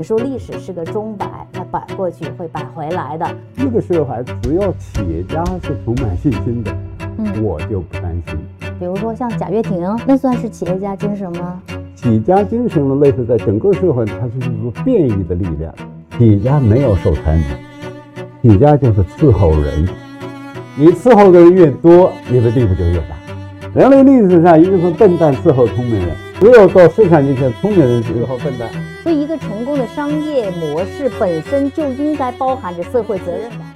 你说历史是个钟摆，它摆过去会摆回来的。这个时候还只要企业家是充满信心的，嗯，我就不担心。比如说像贾跃亭，那算是企业家精神吗？企业家精神呢，类似在整个社会，它是一种变异的力量。企业家没有受财奴，企业家就是伺候人。你伺候的人越多，你的地位就越大。人类历史上一定是笨蛋伺候聪明人，只有到市场经济，聪明人伺候笨蛋。所以，一个成功的商业模式本身就应该包含着社会责任感。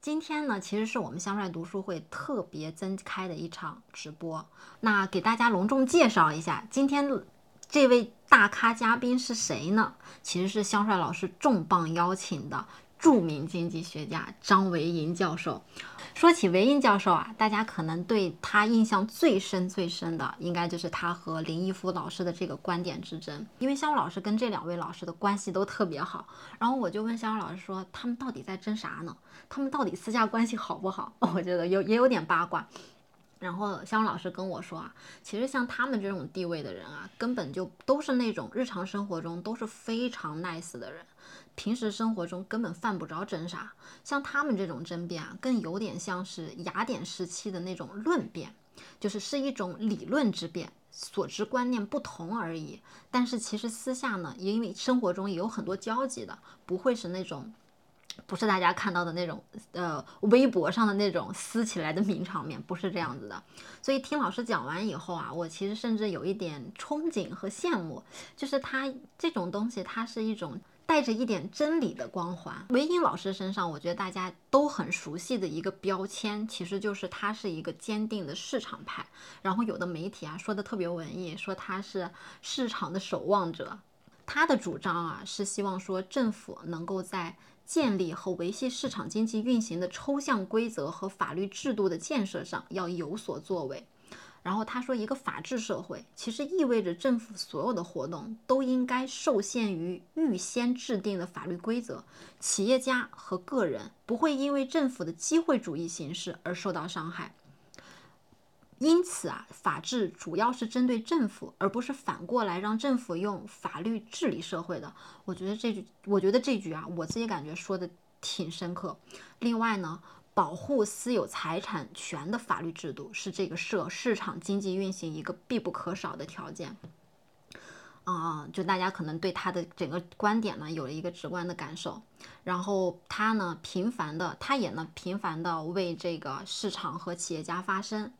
今天呢，其实是我们香帅读书会特别增开的一场直播。那给大家隆重介绍一下，今天这位大咖嘉宾是谁呢？其实是香帅老师重磅邀请的著名经济学家张维迎教授。说起维迎教授啊，大家可能对他印象最深最深的，应该就是他和林毅夫老师的这个观点之争。因为香老师跟这两位老师的关系都特别好，然后我就问香老师说，他们到底在争啥呢？他们到底私下关系好不好？我觉得有也有点八卦。然后香老师跟我说啊，其实像他们这种地位的人啊，根本就都是那种日常生活中都是非常 nice 的人。平时生活中根本犯不着争啥，像他们这种争辩啊，更有点像是雅典时期的那种论辩，就是是一种理论之辩，所知观念不同而已。但是其实私下呢，因为生活中也有很多交集的，不会是那种，不是大家看到的那种，呃，微博上的那种撕起来的名场面，不是这样子的。所以听老师讲完以后啊，我其实甚至有一点憧憬和羡慕，就是他这种东西，它是一种。带着一点真理的光环，韦英老师身上，我觉得大家都很熟悉的一个标签，其实就是他是一个坚定的市场派。然后有的媒体啊说的特别文艺，说他是市场的守望者。他的主张啊是希望说政府能够在建立和维系市场经济运行的抽象规则和法律制度的建设上要有所作为。然后他说，一个法治社会其实意味着政府所有的活动都应该受限于预先制定的法律规则，企业家和个人不会因为政府的机会主义形式而受到伤害。因此啊，法治主要是针对政府，而不是反过来让政府用法律治理社会的。我觉得这句，我觉得这句啊，我自己感觉说的挺深刻。另外呢。保护私有财产权的法律制度是这个社市场经济运行一个必不可少的条件。啊，就大家可能对他的整个观点呢有了一个直观的感受。然后他呢频繁的，他也呢频繁的为这个市场和企业家发声。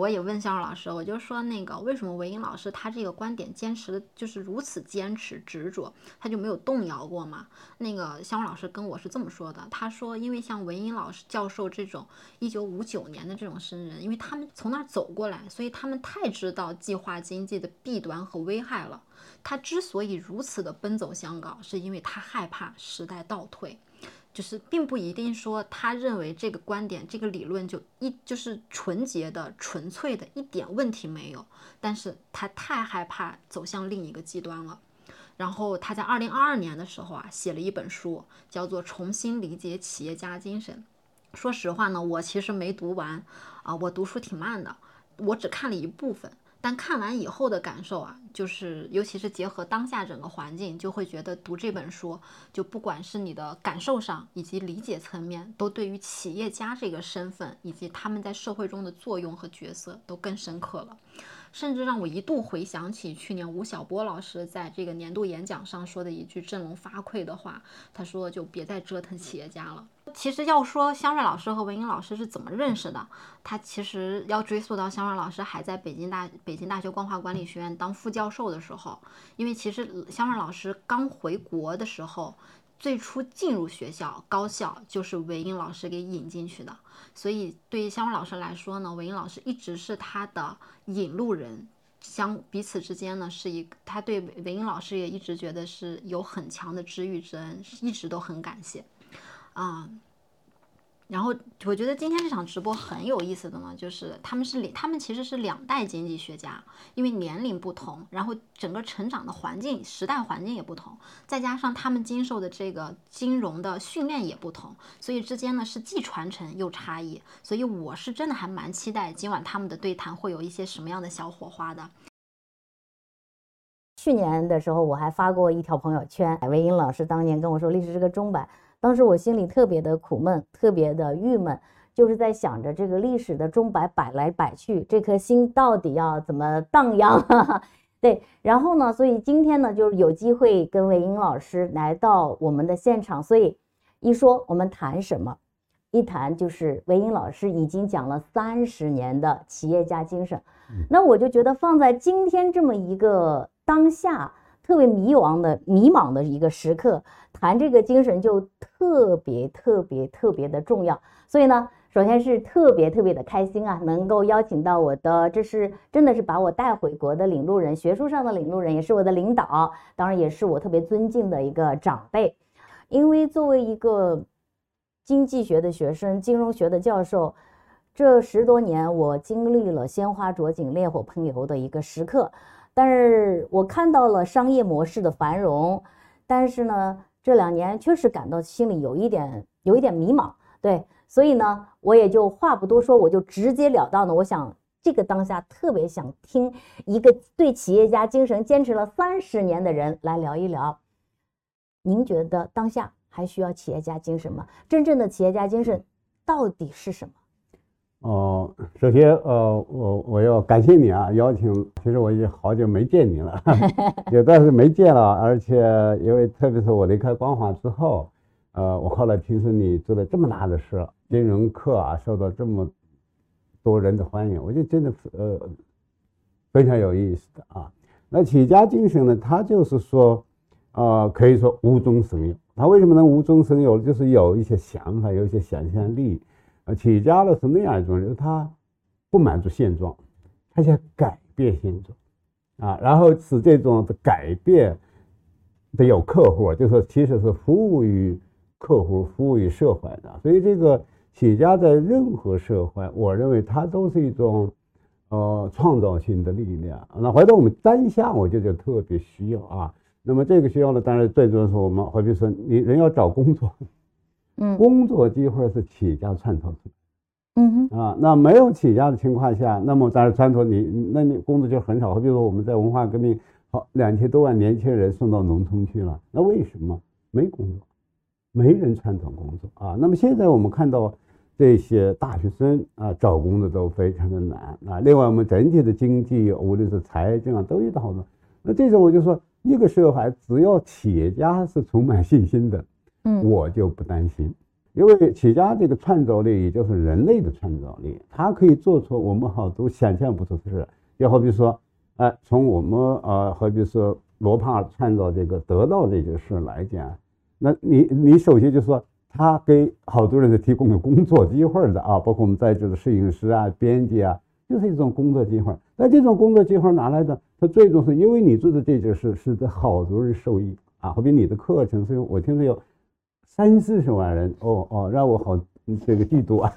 我也问肖老师，我就说那个为什么韦英老师他这个观点坚持的就是如此坚持执着，他就没有动摇过吗？那个肖老师跟我是这么说的，他说因为像韦英老师教授这种一九五九年的这种生人，因为他们从那儿走过来，所以他们太知道计划经济的弊端和危害了。他之所以如此的奔走相告，是因为他害怕时代倒退。就是并不一定说他认为这个观点、这个理论就一就是纯洁的、纯粹的，一点问题没有。但是他太害怕走向另一个极端了。然后他在二零二二年的时候啊，写了一本书，叫做《重新理解企业家精神》。说实话呢，我其实没读完啊，我读书挺慢的，我只看了一部分。但看完以后的感受啊，就是尤其是结合当下整个环境，就会觉得读这本书，就不管是你的感受上以及理解层面，都对于企业家这个身份以及他们在社会中的作用和角色都更深刻了。甚至让我一度回想起去年吴晓波老师在这个年度演讲上说的一句振聋发聩的话，他说：“就别再折腾企业家了。”其实要说香帅老师和文英老师是怎么认识的，他其实要追溯到香帅老师还在北京大北京大学光华管理学院当副教授的时候，因为其实香帅老师刚回国的时候，最初进入学校高校就是文英老师给引进去的，所以对于香帅老师来说呢，文英老师一直是他的引路人，相彼此之间呢是一他对文英老师也一直觉得是有很强的知遇之恩，一直都很感谢。啊，然后我觉得今天这场直播很有意思的呢，就是他们是他们其实是两代经济学家，因为年龄不同，然后整个成长的环境、时代环境也不同，再加上他们经受的这个金融的训练也不同，所以之间呢是既传承又差异。所以我是真的还蛮期待今晚他们的对谈会有一些什么样的小火花的。去年的时候我还发过一条朋友圈，韦英老师当年跟我说历史是个钟摆，当时我心里特别的苦闷，特别的郁闷，就是在想着这个历史的钟摆摆来摆去，这颗心到底要怎么荡漾？对，然后呢，所以今天呢，就是有机会跟魏英老师来到我们的现场，所以一说我们谈什么？一谈就是韦英老师已经讲了三十年的企业家精神，那我就觉得放在今天这么一个当下特别迷茫的迷茫的一个时刻，谈这个精神就特别特别特别的重要。所以呢，首先是特别特别的开心啊，能够邀请到我的，这是真的是把我带回国的领路人，学术上的领路人，也是我的领导，当然也是我特别尊敬的一个长辈，因为作为一个。经济学的学生，金融学的教授，这十多年我经历了鲜花着锦、烈火烹油的一个时刻，但是我看到了商业模式的繁荣，但是呢，这两年确实感到心里有一点有一点迷茫，对，所以呢，我也就话不多说，我就直截了当的，我想这个当下特别想听一个对企业家精神坚持了三十年的人来聊一聊，您觉得当下？还需要企业家精神吗？真正的企业家精神到底是什么？哦，首先，呃，我我要感谢你啊，邀请。其实我已经好久没见你了，有段是没见了，而且因为特别是我离开光华之后，呃，我后来听说你做了这么大的事，金融课啊，受到这么多人的欢迎，我就真的呃非常有意思的啊。那企业家精神呢，他就是说，呃，可以说无中生有。他为什么能无中生有？就是有一些想法，有一些想象力。企业家呢是那样一种人，他不满足现状，他想改变现状，啊，然后使这种的改变得有客户，就是其实是服务于客户、服务于社会的。所以，这个企业家在任何社会，我认为他都是一种呃创造性的力量。那回到我们当下，我觉得特别需要啊。那么这个需要呢，当然最重要是我们，好比说你人要找工作，嗯，工作机会是企业家创造出来，嗯哼，啊，那没有企业家的情况下，那么当然传统你，那你工作就很少。好比说我们在文化革命，好两千多万年轻人送到农村去了，那为什么没工作，没人传统工作啊？那么现在我们看到这些大学生啊，找工作都非常的难啊。另外我们整体的经济，无论是财政啊，都遇到好多。那这种我就说。一个社会只要企业家是充满信心的，我就不担心，因为企业家这个创造力，也就是人类的创造力，他可以做出我们好多想象不出的事。就好比说，哎，从我们呃，好比说罗胖创造这个得到这件事来讲，那你你首先就说他给好多人是提供了工作机会的啊，包括我们在这的摄影师啊、编辑啊。就是一种工作机会，那这种工作机会哪来的？它最终是因为你做的这件事，使得好多人受益啊。好比你的课程，所以我听说有三四十万人，哦哦，让我好 这个嫉妒啊！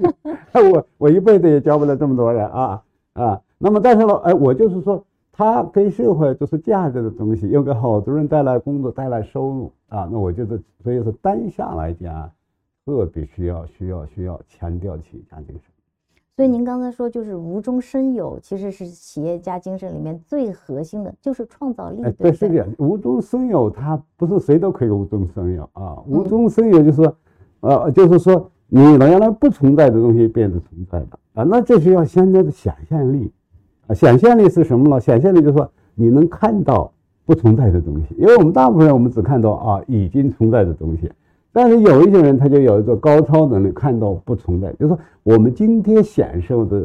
我我一辈子也教不了这么多人啊啊。那么但是呢，哎，我就是说，他给社会就是价值的东西，又给好多人带来工作、带来收入啊。那我觉得，所以说单下来讲，特别需要需要需要强调企业家精神。所以您刚才说，就是无中生有，其实是企业家精神里面最核心的，就是创造力。对，是这样。无中生有，它不是谁都可以无中生有啊。无中生有就是，呃，就是说你原来不存在的东西变得存在了啊。那这需要现在的想象力啊。想象力是什么呢？想象力就是说你能看到不存在的东西，因为我们大部分人我们只看到啊已经存在的东西。但是有一些人，他就有一种高超能力，看到不存在。就是说，我们今天享受的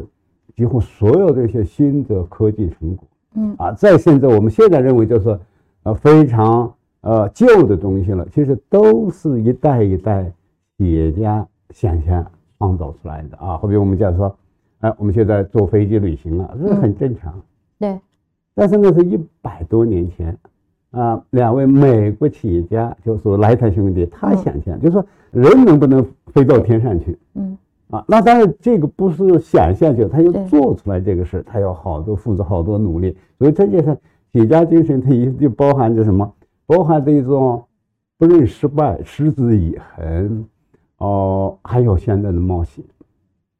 几乎所有这些新的科技成果，嗯啊，再甚至我们现在认为就是呃非常呃旧的东西了，其实都是一代一代企业家想象创造出来的啊。好比我们讲说，哎，我们现在坐飞机旅行了，这是很正常。对。但是那是一百多年前。啊，两位美国企业家就是莱特兄弟，他想象就是说人能不能飞到天上去？嗯，啊，那当然这个不是想象就，他要做出来这个事，他要好多付出好多努力。所以这就是，企业家精神它一就包含着什么？包含着一种不认失败、持之以恒，哦，还有现在的冒险。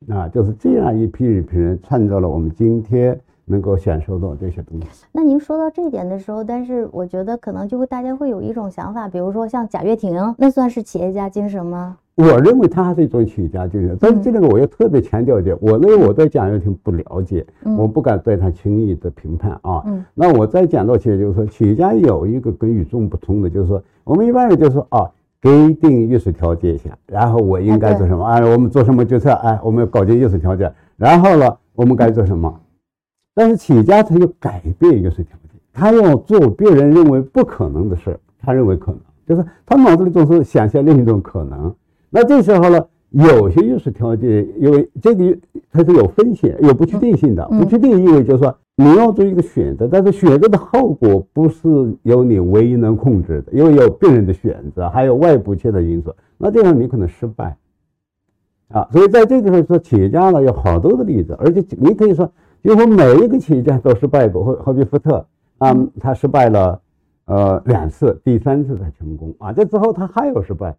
啊，就是这样一批一批人创造了我们今天能够享受到这些东西。那您说到这一点的时候，但是我觉得可能就会大家会有一种想法，比如说像贾跃亭，那算是企业家精神吗？我认为他还是一种企业家精神，但是这个我要特别强调一点，我认为我对贾跃亭不了解，嗯我不敢对他轻易的评判啊。嗯那我再讲到企业，就是说企业家有一个跟与众不同的，就是说我们一般人就说啊，给定意识条件下，然后我应该做什么？哎，我们做什么决策？哎，我们要搞定意识条件，然后呢，我们该做什么？但是企业家他要改变意识条件，他要做别人认为不可能的事儿，他认为可能，就是他脑子里总是想象另一种可能。那这时候呢，有些意识条件，因为这个它是有风险、有不确定性的。嗯不确定意味就是说你要做一个选择，但是选择的后果不是由你唯一能控制的，因为有病人的选择，还有外部其他因素。那这样你可能失败。啊，所以在这个时候说，企业家呢有好多的例子，而且你可以说，几乎每一个企业家都失败过，好好比福特啊，他失败了呃两次，第三次才成功啊，这之后他还有失败。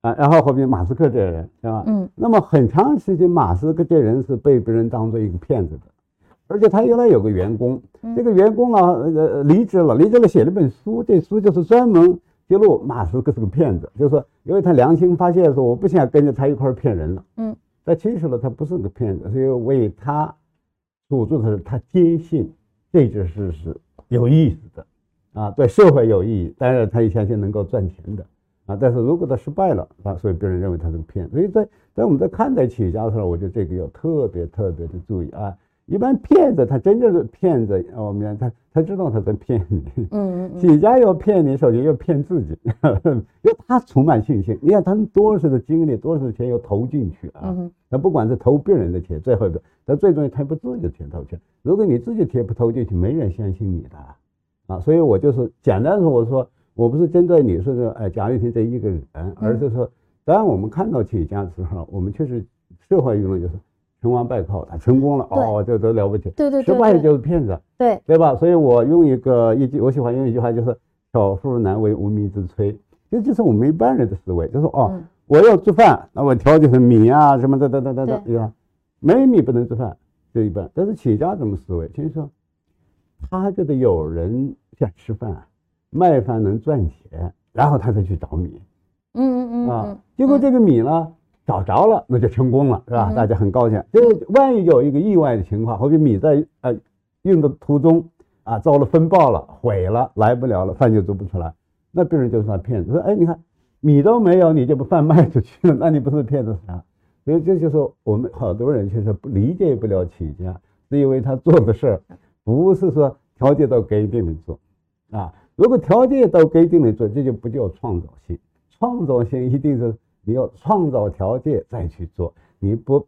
啊，然后后面马斯克这人，对吧？嗯，那么很长时间，马斯克这人是被别人当做一个骗子的，而且他原来有个员工，这个员工啊，呃，离职了，离职了，写了本书，这书就是专门揭露马斯克是个骗子，就是说，因为他良心发现说，我不想跟着他一块儿骗人了，嗯，但其实呢，他不是个骗子，是因为为他赌注的是，他坚信这件事是有意思的，啊，对社会有意义，当然他也相信能够赚钱的。啊，但是如果他失败了啊，所以别人认为他是个骗子。所以在在我们在看待企业家的时候，我觉得这个要特别特别的注意啊。一般骗子他真正是骗子，啊我们他他知道他在骗你。嗯嗯 企业家要骗你，首先要骗自己，因为他充满信心。你看他们多少的精力，多少的钱要投进去啊。嗯哼那不管是投别人的钱，最后的，他最终他把自己的钱投去。如果你自己钱不投进去，没人相信你的啊。所以我就是简单说，我说。我不是针对你说的，哎，贾跃亭这一个人，而是说，当我们看到企业家的时候，我们确实社会舆论就是成王败寇，他成功了，哦，这都了不起，对对对，失败的就是骗子，对对吧？所以我用一个一句，我喜欢用一句话，就是“巧妇难为无米之炊”，这就是我们一般人的思维，就是哦，嗯我要做饭，那我调就是米啊什么的，等等等等，对吧？没米不能做饭，这一般。但是企业家怎么思维？就是说，他觉得有人想吃饭。卖饭能赚钱，然后他才去找米，嗯嗯嗯啊，结果这个米呢找着了，那就成功了，是吧？嗯大家很高兴。就万一有一个意外的情况，好比米在呃运的途中啊遭了风暴了，毁了，来不了了，饭就做不出来，那别人就算骗子，说哎，你看米都没有，你就把饭卖出去了，那你不是骗子啥？所以这就是我们好多人其实不理解不了企业家，是因为他做的事儿不是说条件都给定了做，啊。如果条件都给定了做，这就不叫创造性。创造性一定是你要创造条件再去做，你不，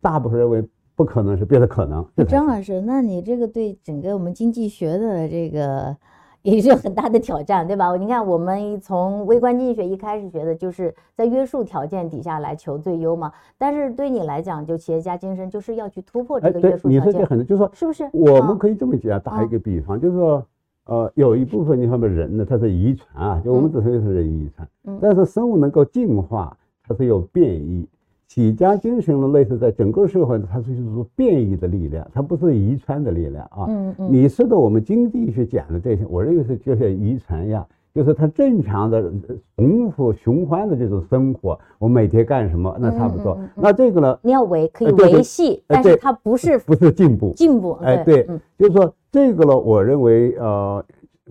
大部分认为不可能是别的可能。张老师，那你这个对整个我们经济学的这个也是很大的挑战，对吧？你看，我们从微观经济学一开始学的就是在约束条件底下来求最优嘛。但是对你来讲，就企业家精神就是要去突破这个约束条件。你说这很，就是说，是不是？我们可以这么讲，打一个比方，就是说。呃，有一部分你看吧，人呢，它是遗传啊，就我们只说是人遗传，嗯、但是生物能够进化，它是有变异。企业家精神呢，类似在整个社会，它是就是说变异的力量，它不是遗传的力量啊。嗯嗯。你说的我们经济学讲的这些，我认为是就像遗传一样，就是它正常的重复循环的这种生活，我每天干什么，那差不多。嗯嗯嗯、那这个呢？你要维可以维系，但是它不是不是进步，进步。哎，对，嗯、就是说这个呢，我认为呃。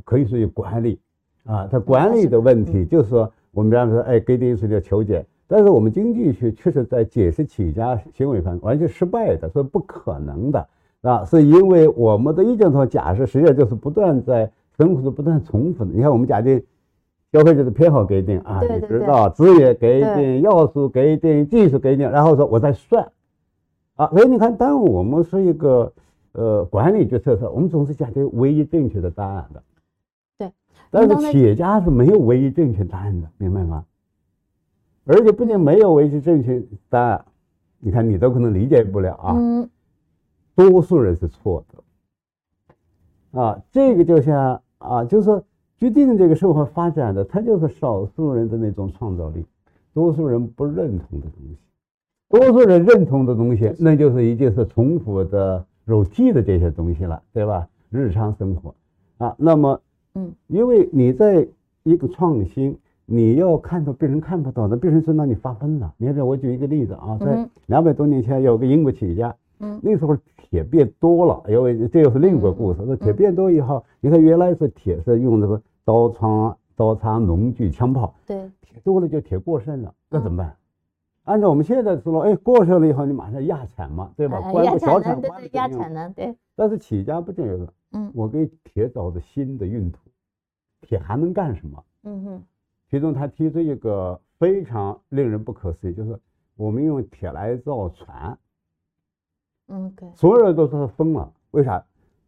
可以属于管理，啊，它管理的问题就是说，我们比方说，哎，给定是叫求解，但是我们经济学确实在解释企业家行为方完全失败的，是不可能的，啊，是因为我们的意见上假设实际上就是不断在生活中不断重复的。你看，我们假定消费者的偏好给定啊，对你知道资源给定、要素给定、技术给定，然后说我再算，啊，所以你看，当我们是一个呃管理决策的时候，我们总是讲究唯一正确的答案的。对但是企业家是没有唯一正确答案的，明白吗？而且不仅没有维持正确答案，你看你都可能理解不了啊。嗯。多数人是错的。啊，这个就像啊，就是说决定这个社会发展的，它就是少数人的那种创造力，多数人不认同的东西。多数人认同的东西，那就是一定是重复的肉体的这些东西了，对吧？日常生活啊，那么，嗯，因为你在一个创新，你要看到别人看不到的，别人说那你发疯了。你看这，我举一个例子啊，在两百多年前有个英国企业家，嗯，那时候铁变多了，因为这又是另一个故事。那铁变多以后，你看原来是铁是用什么刀枪、刀叉、农具、枪炮，对，铁多了就铁过剩了，那怎么办？按照我们现在的思路，哎，过剩了以后，你马上压产嘛，对吧？关个小产，对对，压产能，对。但是企业家不这样的，嗯，我给铁找的新的用途，铁还能干什么？嗯哼。其中他提出一个非常令人不可思议，就是我们用铁来造船。嗯，对。所有人都说他疯了，为啥？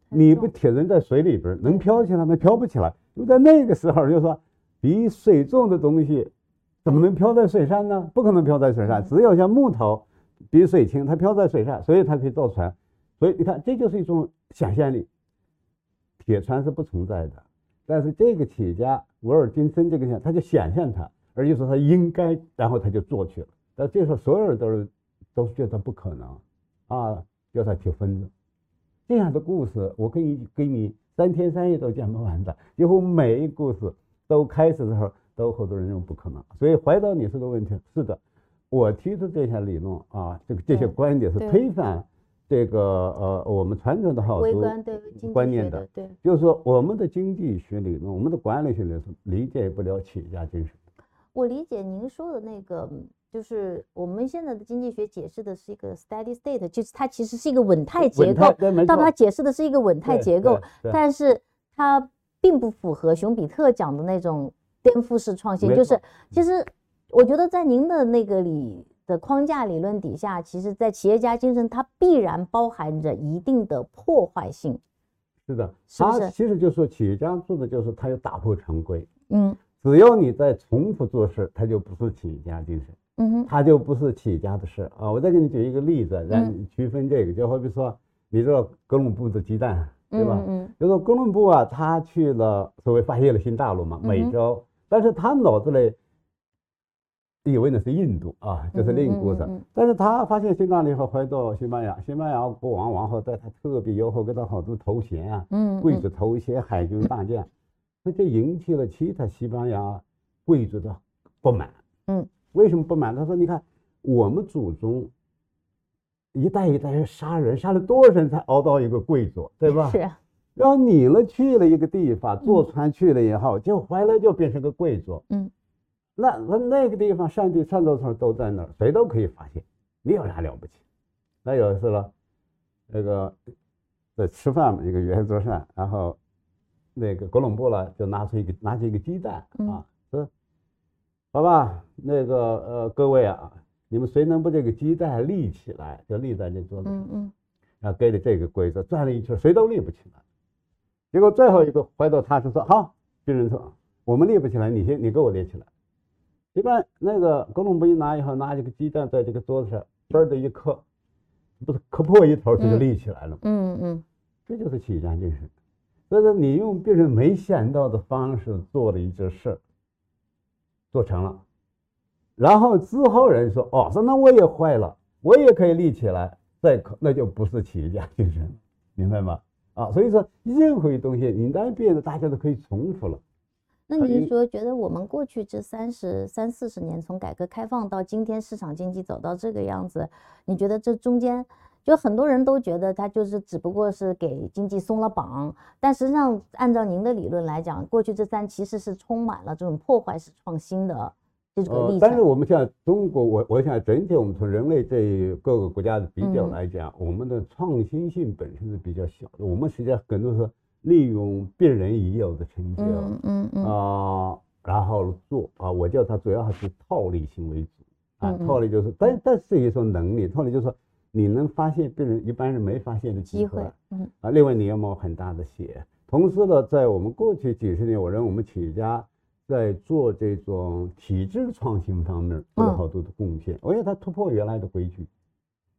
你不铁人在水里边能飘起来吗？飘不起来。就在那个时候，就说比水重的东西。怎么能飘在水上呢？不可能飘在水上，只有像木头比水轻，它飘在水上，所以它可以造船。所以你看，这就是一种想象力。铁船是不存在的，但是这个企业家沃尔金森这个想，他就想象它，而且说他应该，然后他就做去了。但这时候所有人都是都是觉得不可能啊，叫他去分子。这样的故事，我可以给你三天三夜都讲不完的。几乎每一故事都开始的时候。都好多人认为不可能，所以回到你这个问题，是的，我提出这些理论啊，这个这些观点是推翻这个呃我们传统的好多观念的，对，就是说我们的经济学理论，我们的管理学理论理解不了企业家精神。我理解您说的那个，就是我们现在的经济学解释的是一个 steady state，就是它其实是一个稳态结构，但它解释的是一个稳态结构，但是它并不符合熊彼特讲的那种。颠覆式创新就是，其实我觉得在您的那个里的框架理论底下，其实，在企业家精神它必然包含着一定的破坏性。是的，他其实就是说，企业家做的就是他要打破常规。嗯，只要你在重复做事，他就不是企业家精神。嗯哼，他就不是企业家的事啊。我再给你举一个例子，让你区分这个，就好比说，你知道哥伦布的鸡蛋，对吧？嗯，就说哥伦布啊，他去了所谓发现了新大陆嘛，美洲。但是他脑子里以为那是印度啊，这是另一个故事。但是他发现新大陆以后回到西班牙，西班牙国王王后对他特别友好，给他好多头衔啊，贵族头衔、海军大将，那就引起了其他西班牙贵族的不满。嗯，为什么不满？他说：“你看，我们祖宗一代一代人杀人，杀了多少人才熬到一个贵族，对吧？”是。然后你呢去了一个地方，坐船去了以后，就回来就变成个贵族。嗯，那那那个地方，上帝创造出来都在那儿，谁都可以发现，你有啥了不起？那有一次了，那个在吃饭嘛，一个圆桌上，然后那个哥伦布呢就拿出一个拿起一个鸡蛋啊，说：“好吧，那个呃各位啊，你们谁能把这个鸡蛋立起来，就立在这桌子上。”嗯嗯，然后给了这个规则，转了一圈，谁都立不起来。结果最后一个回到他是说好，军人说我们立不起来，你先你给我立起来。一般那个哥伦布一拿以后，拿这个鸡蛋在这个桌子上嘣的一磕，不是磕破一头，它就立起来了。嗯嗯，这就是企业家精神。所以说你用别人没想到的方式做了一件事，做成了，然后之后人说哦，说那我也坏了，我也可以立起来，再可那就不是企业家精神，明白吗？啊，所以说任何一东西，你单变得，大家都可以重复了。那您说，觉得我们过去这三十三四十年，从改革开放到今天市场经济走到这个样子，你觉得这中间，就很多人都觉得它就是只不过是给经济松了绑，但实际上按照您的理论来讲，过去这三其实是充满了这种破坏式创新的。呃，但是我们像中国，我我想整体我们从人类这各个国家的比较来讲，我们的创新性本身是比较小的。我们实际上更多是利用别人已有的成就，嗯嗯啊，然后做啊，我叫它主要还是套利行为主。啊，套利就是，但但是一种能力，套利就是说你能发现别人一般人没发现的机会，嗯。啊，另外你要冒很大的险。同时呢，在我们过去几十年，我认为我们企业家。在做这种体制创新方面做了好多的贡献，我觉得他突破原来的规矩。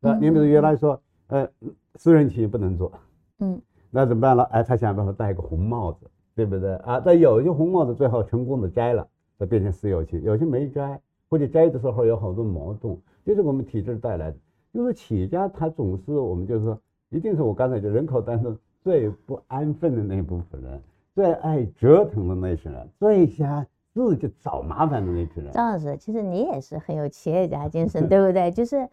啊你比如原来说，呃，私人企业不能做，嗯，那怎么办了？哎，他想办法戴个红帽子，对不对啊？但有些红帽子最后成功的摘了，它变成私有企业；有些没摘，或者摘的时候有好多矛盾，这是我们体制带来的。就是企业家他总是我们就是说一定是我刚才就人口当中最不安分的那部分人，最爱折腾的那些人，最想自己找麻烦的那批人。张老师，其实你也是很有企业家精神，对不对？就是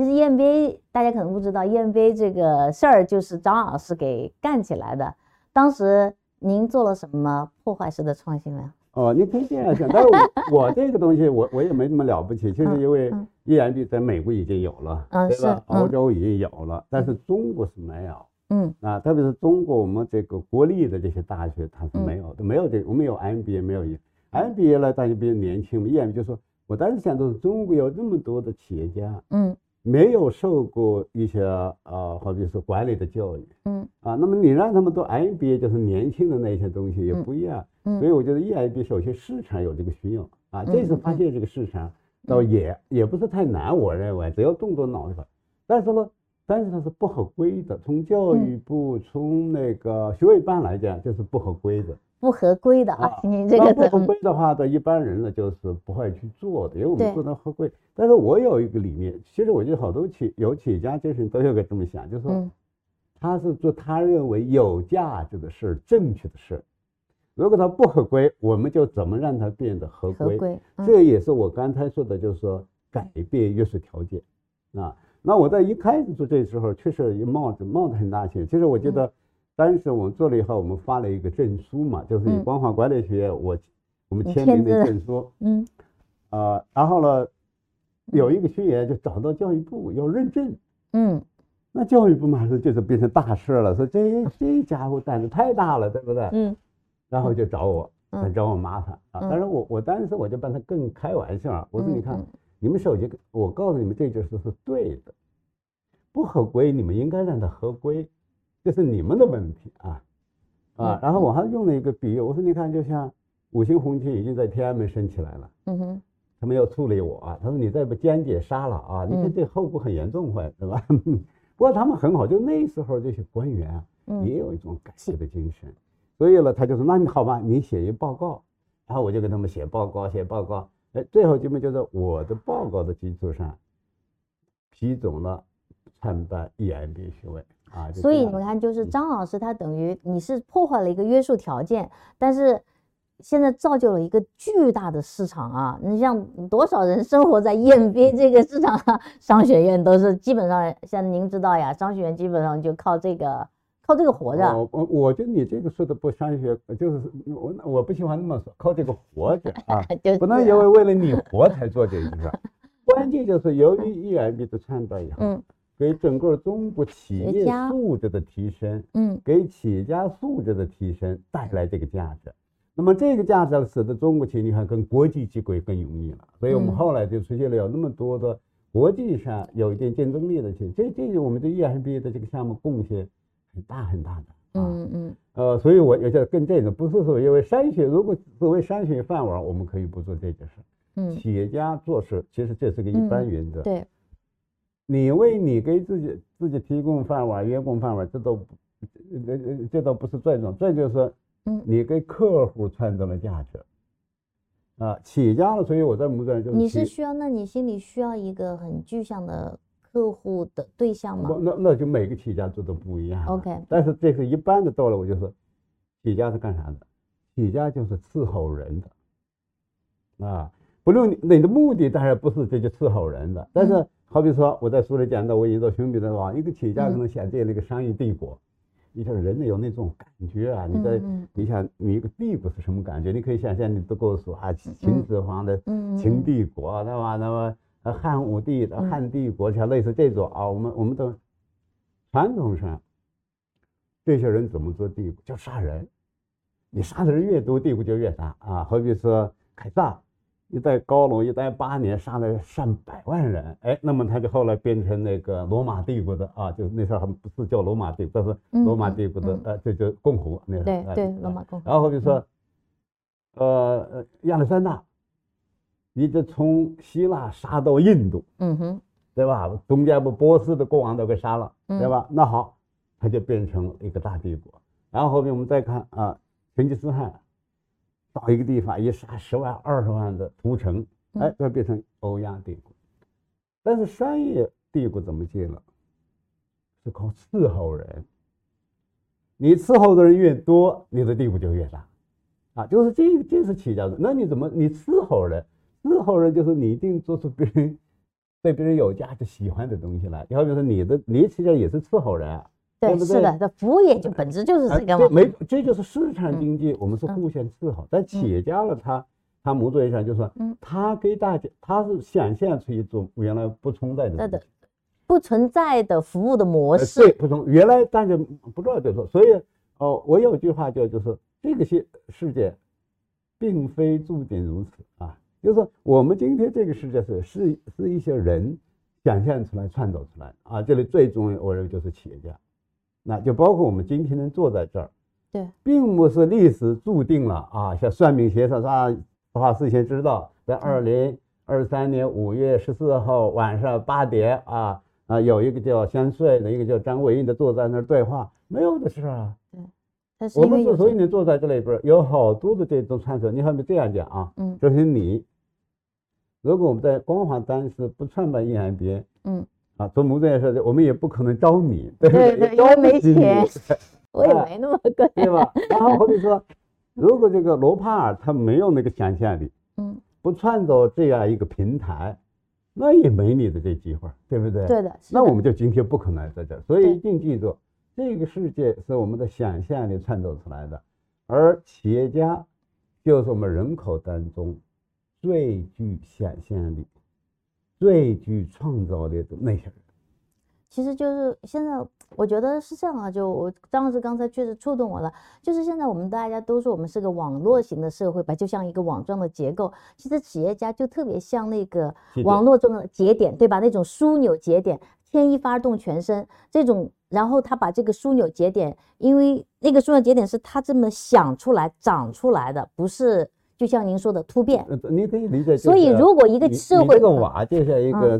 其实 EMBA 大家可能不知道，EMBA 这个事儿就是张老师给干起来的。当时您做了什么破坏式的创新没有？哦，你可以这样想，但是我 我这个东西我我也没那么了不起，就是因为嗯。EMB 在美国已经有了，嗯对吧？欧洲已经有了，但是中国是没有。嗯。啊，特别是中国我们这个国立的这些大学它是没有的，没有这我们有 MBA 没有 MBA 呢，大家比较年轻嘛，EMBA 就说，我当时想的是中国有这么多的企业家嗯没有受过一些呃，好比说管理的教育。嗯。啊，那么你让他们都 MBA 就是年轻的那些东西也不一样。嗯。所以嗯我觉得 EIB 首先市场有这个需要。啊，嗯这次发现这个市场倒也也不是太难，我认为只要动动脑子。但是呢，但是它是不合规的，从教育部从那个学位办来讲就是不合规的。不合规的啊 这个那不合，规的话的一般人呢就是不会去做的，因为我们不能合规。但是我有一个理念，其实我觉得好多企有企业家精神都有个这么想，就是说嗯他是做他认为有价值的事儿，正确的事儿。如果他不合规，我们就怎么让它变得合规？合规，嗯这也是我刚才说的，就是说改变约束条件啊。那我在一开始做这时候，确实也冒着冒着很大险。其实我记嗯得当时我们做了以后，我们发了一个证书嘛，就是以嗯光华管理学院我我们签名的证书。嗯。啊。然后呢，有一个学员就找到教育部要认证。嗯。那教育部马上就是变成大事了，说这这家伙胆子太大了，对不对？嗯。然后就找我，嗯。他找我麻烦。啊。嗯。但是我我当时我就帮他更开玩笑，我说嗯你看嗯，你们手机，我告诉你们这件事是对的，不合规你们应该让它合规，这是你们的问题啊啊嗯。然后我还用了一个比喻，我说你看，就像五星红旗已经在天安门升起来了。嗯哼他们要处理我啊！他说你再把江姐杀了啊，你看嗯这后果很严重，会对吧？不过他们很好，就那时候这些官员啊，嗯也有一种感谢的精神，所以呢，他就说那你好吧，你写一报告，然后我就给他们写报告，写报告，哎，最后基本就在我的报告的基础上，批准了创办 EMBA 学位啊。所以你们看，就是嗯张老师他等于你是破坏了一个约束条件，但是现在造就了一个巨大的市场啊！你像多少人生活在 EMBA 这个市场上，商学院都是基本上像您知道呀，商学院基本上就靠这个靠这个活着。我我我觉得你这个说的不商学，就是我我不喜欢那么说，靠这个活着 啊。就是不能因为为了你活才做这件事，关键就是由于 EMB 的创办以后，嗯给整个中国企业家素质的提升，嗯给企业家素质的提升带来这个价值。那么这个价值使得中国企业你看跟国际接轨更容易了，所以我们嗯后来就出现了有那么多的国际上有一定竞争力的企业，这这个我们对 EMB 的这个项目贡献很大很大的啊。嗯嗯呃，所以我也觉得跟这个不是说因为筛选，如果作为筛选饭碗，我们可以不做这件事。嗯，企业家做事其实这是个一般原则。对，你为你给自己自己提供饭碗、员工饭碗，这都不这这这都不是最重要，最就是嗯你给客户创造了价值。啊，企业家了，所以我在母转就你是需要，那你心里需要一个很具象的客户的对象吗不？那那就每个企业家做的不一样。OK 但是这是一般的道理，我就是，企业家是干啥的？企业家就是伺候人的，啊，不论你你的目的当然不是这就伺候人的，但是嗯好比说我在书里讲到，我引导兄弟的话，一个企业家可嗯能想建立一个商业帝国，你想人呢有那种感觉啊，你在你想你一个帝国是什么感觉？你可以想象，你都跟我说啊，秦始皇的秦嗯帝国，对吧？那么呃汉武帝的嗯汉帝国，像类似这种啊，我们我们都传统上这些人怎么做帝国？叫杀人，你杀的人越多，帝国就越大啊。好比说凯撒，一代高卢一代八年，杀了上百万人，哎，那么他就后来变成那个罗马帝国的啊，就那时候还不是叫罗马帝国，这是嗯罗马嗯帝国的嗯呃，这就共和那时候哎对对，啊罗马共和。然后好比说，呃呃，亚历山大，一直从希腊杀到印度，嗯哼，对吧？中间把波斯的国王都给杀了，对嗯吧？那好，他就变成了一个大帝国。然后后面我们再看啊，成吉思汗到一个地方一杀十万、二十万的屠城，哎嗯，就变成欧亚帝国。但是商业帝国怎么建了？是靠伺候人。你伺候的人越多，你的地步就越大，啊，就是这个，这是企业家的。那你怎么你伺候人？伺候人就是你一定做出别人对别人有价值、喜欢的东西来。你好比说，你的你企业家也是伺候人啊，对，是的，这服务业就本质就是这个嘛。没，这就是市场经济，我们是互相伺候。但企业家呢，他他某种意义上就是说，他给大家，他是想象出一种原来不存在的，对的。不存在的服务的模式，对，不同。原来大家不知道就说，所以哦，我有句话叫，就是这个世世界，并非注定如此啊。就是说，我们今天这个世界是是是一些人想象出来、创造出来啊。这里最重要，我认为就是企业家，那就包括我们今天能坐在这儿，对，并不是历史注定了啊。像算命先生啊，他事先知道，在二零二三年五月十四号晚上八点啊。啊，有一个叫香穗的，一个叫张伟印的坐在那儿对话，没有的事啊。对，我们之所以能坐在这里边，有好多的这种传说。你还没这样讲啊？嗯，就是你，如果我们在光华当时不创办银行边，嗯，啊，做某种事我们也不可能招你，对不对？因为没钱，我也没那么贵，对吧？然后或者说，如果这个罗帕尔他没有那个想象力，嗯，不创造这样一个平台。那也没你的这机会，对不对？对的。那我们就今天不可能在这，所以一定记住，这个世界是我们的想象力创造出来的，而企业家就是我们人口当中最具想象力、最具创造力的那些人。其实就是现在，我觉得是这样啊。就我张老师刚才确实触动我了，就是现在我们大家都说我们是个网络型的社会吧，就像一个网状的结构。其实企业家就特别像那个网络中的节点，对吧？那种枢纽节点，牵一发动全身这种。然后他把这个枢纽节点，因为那个枢纽节点是他这么想出来、长出来的，不是就像您说的突变。您可以理解。所以如果一个社会，这个瓦就像一个。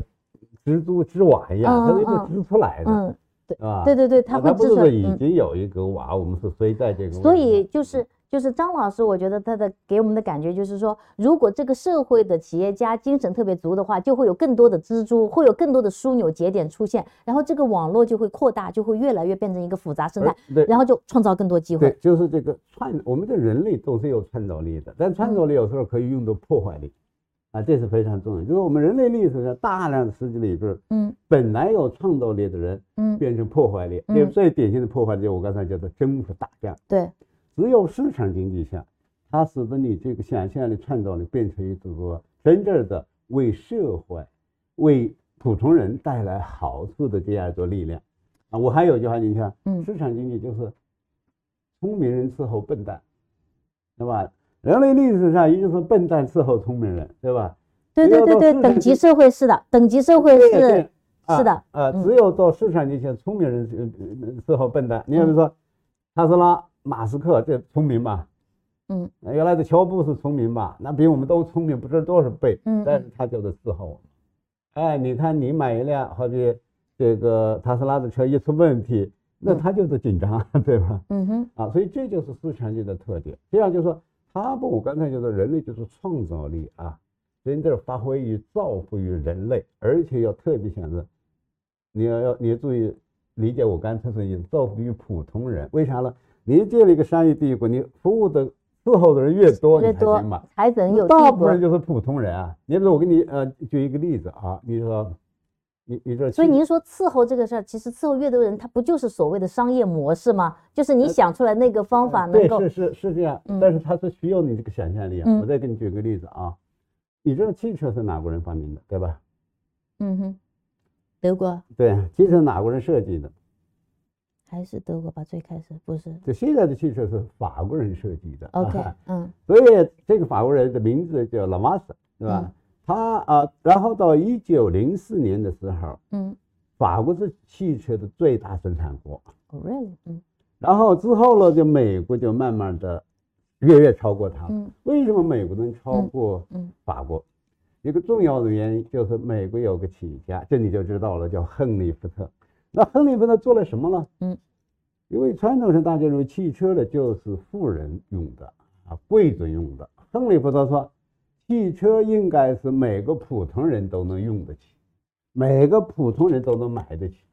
蜘蛛织网一样，它是会织出来的，嗯，对，啊，对对对，它会织出来。已经有一个瓦，我们是飞在这个。所以就是就是张老师，我觉得他的给我们的感觉就是说，如果这个社会的企业家精神特别足的话，就会有更多的蜘蛛，会有更多的枢纽节点出现，然后这个网络就会扩大，就会越来越变成一个复杂生态，对，然后就创造更多机会。对，就是这个创，我们的人类都是有创造力的，但创造力有时候可以用到破坏力。啊，这是非常重要。就是我们人类历史上大量的世界里边，嗯，本来有创造力的人，嗯，变成破坏力。嗯，最典型的破坏力，我刚才叫做征服打仗。对，只有市场经济下，它使得你这个想象力、创造力变成一个真正的为社会、为普通人带来好处的这样一种力量。啊，我还有一句话，你看，嗯，市场经济就是聪明人伺候笨蛋，对吧？人类历史上，一定是笨蛋伺候聪明人，对吧？对对对对，等级社会是的，等级社会是是的啊。只有到市场经济，聪明人伺候笨蛋。你比如说，特斯拉、马斯克，这聪明吧？嗯。原来的乔布斯聪明吧？那比我们都聪明不知道多少倍。嗯。但是他就是伺候我们。哎，你看，你买一辆好比这个特斯拉的车一出问题，那他就是紧张，对吧？嗯哼。啊，所以这就是市场经济的特点。这样就是说。他不，我刚才就说，人类就是创造力啊，真正发挥于造福于人类，而且要特别想着，你要要你要注意理解我刚才说的造福于普通人，为啥呢？你建立一个商业帝国，你服务的伺候的人越多，越多才能有大部分人就是普通人啊。你比如我给你呃举一个例子啊，你说。你你这，所以您说伺候这个事儿，其实伺候越多人，他不就是所谓的商业模式吗？就是你想出来那个方法能够，对，是是是这样，但是它是需要你这个想象力啊。我再给你举个例子啊，你知道汽车是哪国人发明的，对吧？嗯哼，德国。对，汽车哪国人设计的？还是德国吧，最开始不是。就现在的汽车是法国人设计的。OK，嗯。所以这个法国人的名字叫拉马斯，是吧？他啊，然后到一九零四年的时候，嗯，法国是汽车的最大生产国，really，嗯，然后之后呢，就美国就慢慢的越越超过他。嗯，为什么美国能超过嗯法国？一个重要的原因就是美国有个企业家，这你就知道了，叫亨利·福特。那亨利·福特做了什么呢？嗯，因为传统上大家认为汽车呢就是富人用的啊，贵族用的。亨利·福特说。汽车应该是每个普通人都能用得起，每个普通人都能买得起。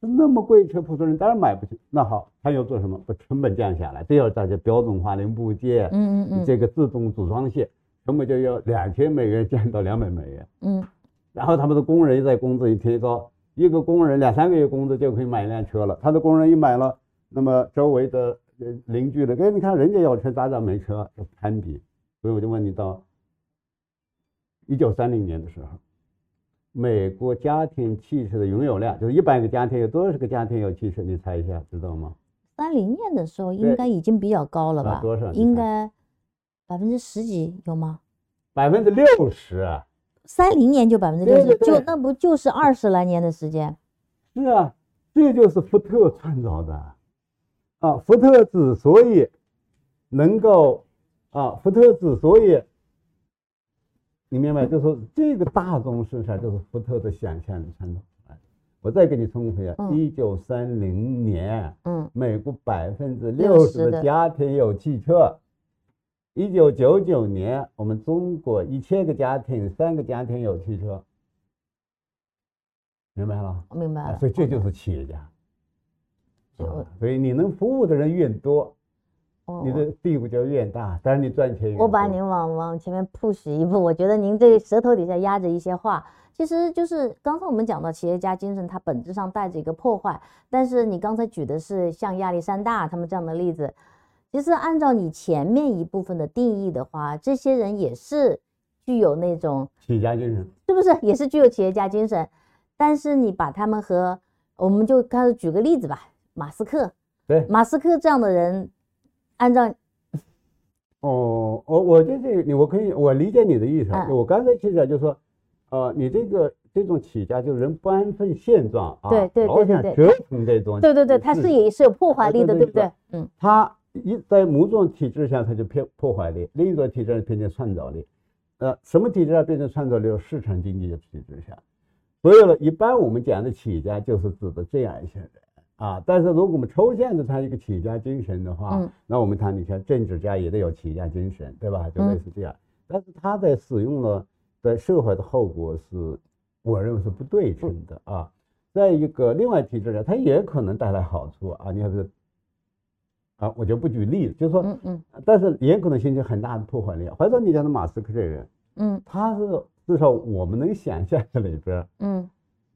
那么贵车，普通人当然买不起。那好，他要做什么？把成本降下来，这要大家标准化零部件，嗯嗯嗯，这个自动组装线，成本就要两千美元降到两百美元。嗯，然后他们的工人在工资一提高，一个工人两三个月工资就可以买一辆车了。他的工人一买了，那么周围的呃邻居的，哎，你看人家有车，咱咋没车？就攀比。所以我就问你，到一九三零年的时候。美国家庭汽车的拥有量，就是一百个家庭有多少个家庭有汽车？你猜一下，知道吗？三零年的时候应该已经比较高了吧？多少？应该百分之十几有吗？百分之六十。三零年就百分之六十，就那不就是二十来年的时间？是啊，这就是福特创造的啊！福特之所以能够啊，福特之所以。你明白，就是说这个大众市场就是福特的想象力创造出来的。我再给你重复一下：一九三零年，嗯，美国百分之六十的家庭有汽车；一九九九年，我们中国一千个家庭三个家庭有汽车。明白了？明白了。所以这就是企业家。所以你能服务的人越多。你的地位就越大，当然你赚钱。我把您往往前面 push 一步，我觉得您这舌头底下压着一些话，其实就是刚才我们讲到企业家精神，它本质上带着一个破坏。但是你刚才举的是像亚历山大他们这样的例子，其实按照你前面一部分的定义的话，这些人也是具有那种企业家精神，是不是？也是具有企业家精神，但是你把他们和我们就开始举个例子吧，马斯克，对，马斯克这样的人。按照，哦，我我就是你我可以我理解你的意思。我刚才其实就是说，呃，你这个这种企业家就是人不安分现状啊，对对对对对，折腾这种，对对对，他是也是有破坏力的，对不对？嗯，他一在某种体制下它就偏破坏力，另一种体制变成创造力。呃，什么体制下变成创造力？市场经济的体制下。所以呢，一般我们讲的企业家就是指的这样一些人。啊，但是如果我们抽象的谈一个企业家精神的话，嗯，那我们谈你像政治家也得有企业家精神，对吧？就类似这样。但是他在使用了，在社会的后果是，我认为是不对称的啊。在一个另外体制下，它也可能带来好处啊。你看是，啊，我就不举例子，就是说，嗯嗯，但是也可能形成很大的破坏力。或者你讲的马斯克这人，嗯，他是至少我们能想象的里边，嗯。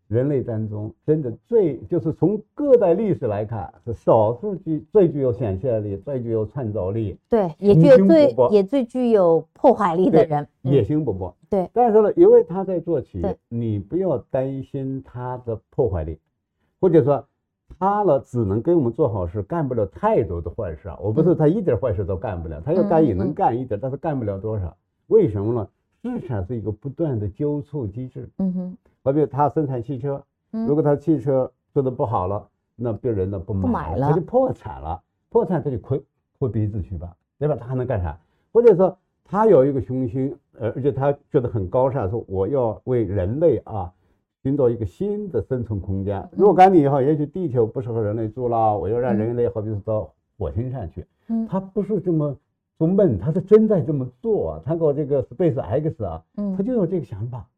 人类当中真的最就是从各代历史来看，是少数具最具有想象力、最具有创造力，对，也具有最也最具有破坏力的人，野心勃勃。对，但是呢，因为他在做企业，你不要担心他的破坏力，或者说他呢只能给我们做好事，干不了太多的坏事啊。我不是他一点坏事都干不了，他要干也能干一点，但是干不了多少。为什么呢？市场是一个不断的纠错机制。嗯哼。好比他生产汽车，如果他汽车做的不好了，那别人呢不买了，他就破产了。破产他就亏哭鼻子去吧，对吧？他还能干啥？或者说他有一个雄心，呃，而且他觉得很高尚，说我要为人类啊寻找一个新的生存空间。若干年以后，也许地球不适合人类住了，我要让人类好比是到火星上去。嗯，他不是这么做梦，他是真在这么做。他搞这个 Space X 啊，他就有这个想法。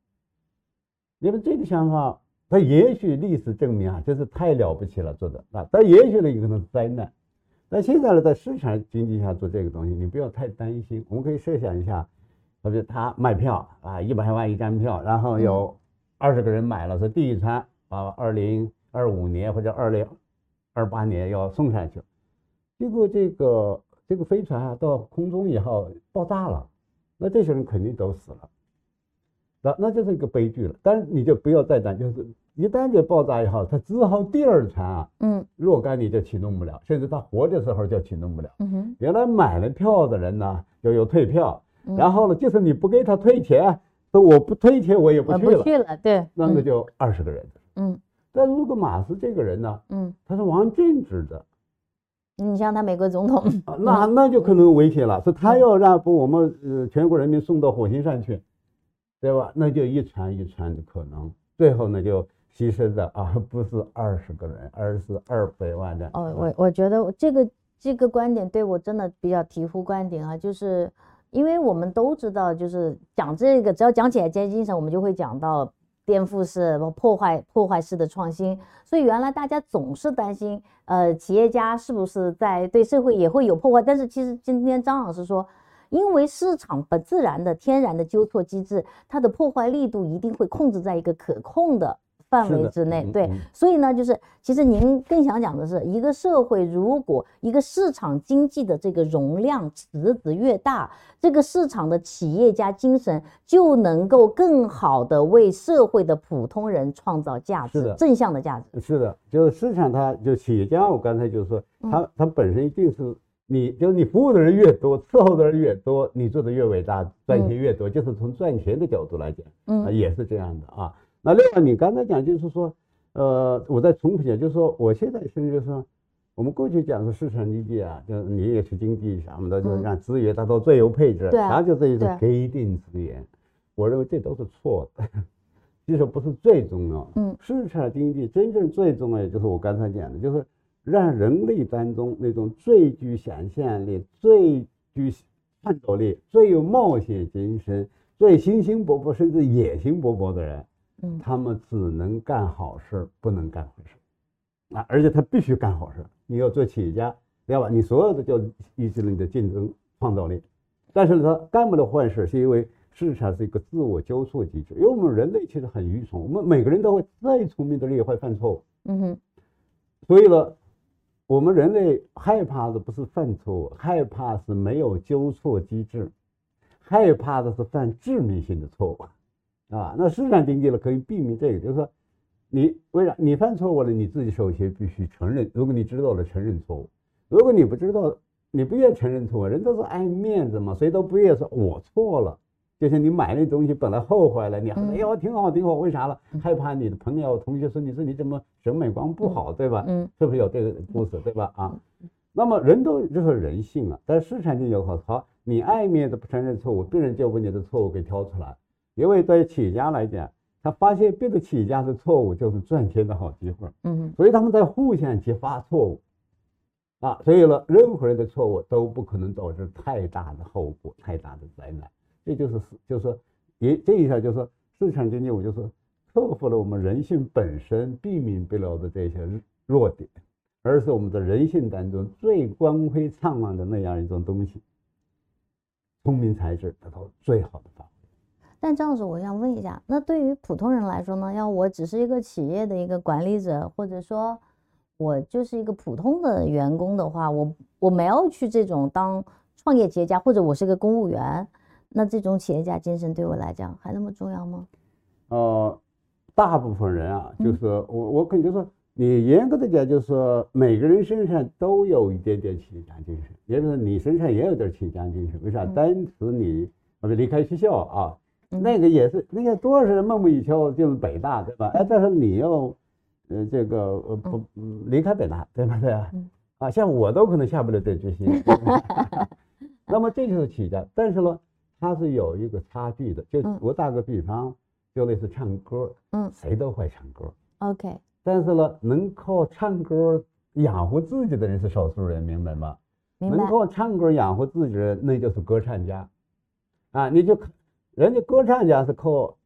因为这个想法，他也许历史证明啊，这是太了不起了做的啊，但也许呢有可能是灾难。但现在呢，在市场经济下做这个东西，你不要太担心。我们可以设想一下，比如他卖票啊，一百万一张票，然后有二十个人买了，是第一船把，二零二五年或者二零二八年要送上去，结果这个这个飞船啊到空中以后爆炸了，那这些人肯定都死了。那那就是一个悲剧了，但是你就不要再担，就是一旦这爆炸以后，他只好第二船啊，嗯，若干你就启动不了，甚至他活的时候就启动不了。原来买了票的人呢，就有退票，然后呢，就是你不给他退钱，说我不退钱我也不去了，不去了，对，那个就二十个人。嗯，但如果马斯这个人呢，嗯，他是王政治的，你像他美国总统，那那就可能危险了，是他要让把我们呃全国人民送到火星上去。对吧？那就一船一船的可能，最后呢就牺牲的啊，不是二十个人，而是二百万的。哦，我我觉得这个这个观点对我真的比较醍醐灌顶啊，就是因为我们都知道，就是讲这个，只要讲起来精神，我们就会讲到颠覆式、破坏破坏式的创新。所以原来大家总是担心，呃，企业家是不是在对社会也会有破坏？但是其实今天张老师说，因为市场本自然的天然的纠错机制，它的破坏力度一定会控制在一个可控的。范围之内，对，所以呢，就是其实您更想讲的是，一个社会如果一个市场经济的这个容量池子越大，这个市场的企业家精神就能够更好的为社会的普通人创造价值，正向的价值。是的，就是市场，它就企业家，我刚才就是说，它它本身一定是，你就是你服务的人越多，伺候的人越多，你做的越伟大，赚钱越多，就是从赚钱的角度来讲，嗯，也是这样的啊。那另外，你刚才讲就是说，呃，我再重复一下，就是说，我现在甚至说，我们过去讲说市场经济啊，就是你也是经济什么的，就是让资源达到最优配置，然后就这一种给定资源，我认为这都是错的，其实不是最重要。嗯，市场经济真正最重要就是我刚才讲的，就是让人类当中那种最具想象力、最具创造力、最有冒险精神、最新兴勃勃甚至野心勃勃的人。他们只能干好事，不能干坏事，啊！而且他必须干好事。你要做企业家，对吧？你所有的叫抑制了你的竞争创造力。但是他干不了坏事，是因为市场是一个自我纠错机制。因为我们人类其实很愚蠢，我们每个人都会再聪明的人也会犯错误。嗯哼。所以呢，我们人类害怕的不是犯错误，害怕是没有纠错机制，害怕的是犯致命性的错误。啊，那市场经济了，可以避免这个，就是说，你为啥你犯错误了，你自己首先必须承认。如果你知道了，承认错误；如果你不知道，你不愿承认错误，人都是爱面子嘛，谁都不愿意说我错了。就像你买那东西本来后悔了，你哎呀挺好挺好，为啥了？害怕你的朋友同学说你说你怎么审美观不好，对吧？嗯，是不是有这个故事，对吧？啊，那么人都就是人性啊，在市场经济好，好，你爱面子不承认错误，别人就把你的错误给挑出来。因为对企业家来讲，他发现别的企业家的错误就是赚钱的好机会。嗯，所以他们在互相揭发错误，啊，所以呢，任何人的错误都不可能导致太大的后果、太大的灾难。这就是就是说，也这一下就是说，市场经济我就是克服了我们人性本身避免不了的这些弱点，而是我们的人性当中最光辉灿烂的那样一种东西——聪明才智得到最好的发挥。但张老师，我想问一下，那对于普通人来说呢？要我只是一个企业的一个管理者，或者说，我就是一个普通的员工的话，我我没有去这种当创业企业家，或者我是个公务员，那这种企业家精神对我来讲还那么重要吗？呃，大部分人啊，就是我我可以就说，你严格的讲，就是说每个人身上都有一点点企业家精神，也就是说你身上也有点企业家精神。为啥？当时你我离开学校啊。那个也是，那个多少人梦寐以求就是北大，对吧？哎，但是你要，呃，这个呃不离开北大，对不对啊？啊，像我都可能下不了这决心。那么这就是企业家，但是呢，他是有一个差距的。就我打个比方，就类似唱歌，嗯，谁都会唱歌，OK。但是呢，能靠唱歌养活自己的人是少数人，明白吗？明白。能靠唱歌养活自己的人，那就是歌唱家，啊，你就看。人家歌唱家是靠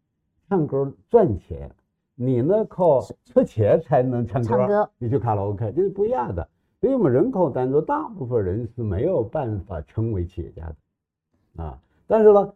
唱歌赚钱，你呢靠出钱才能唱歌。你去卡拉 OK，这是不一样的。所以我们人口当中，大部分人是没有办法成为企业家的啊。但是呢，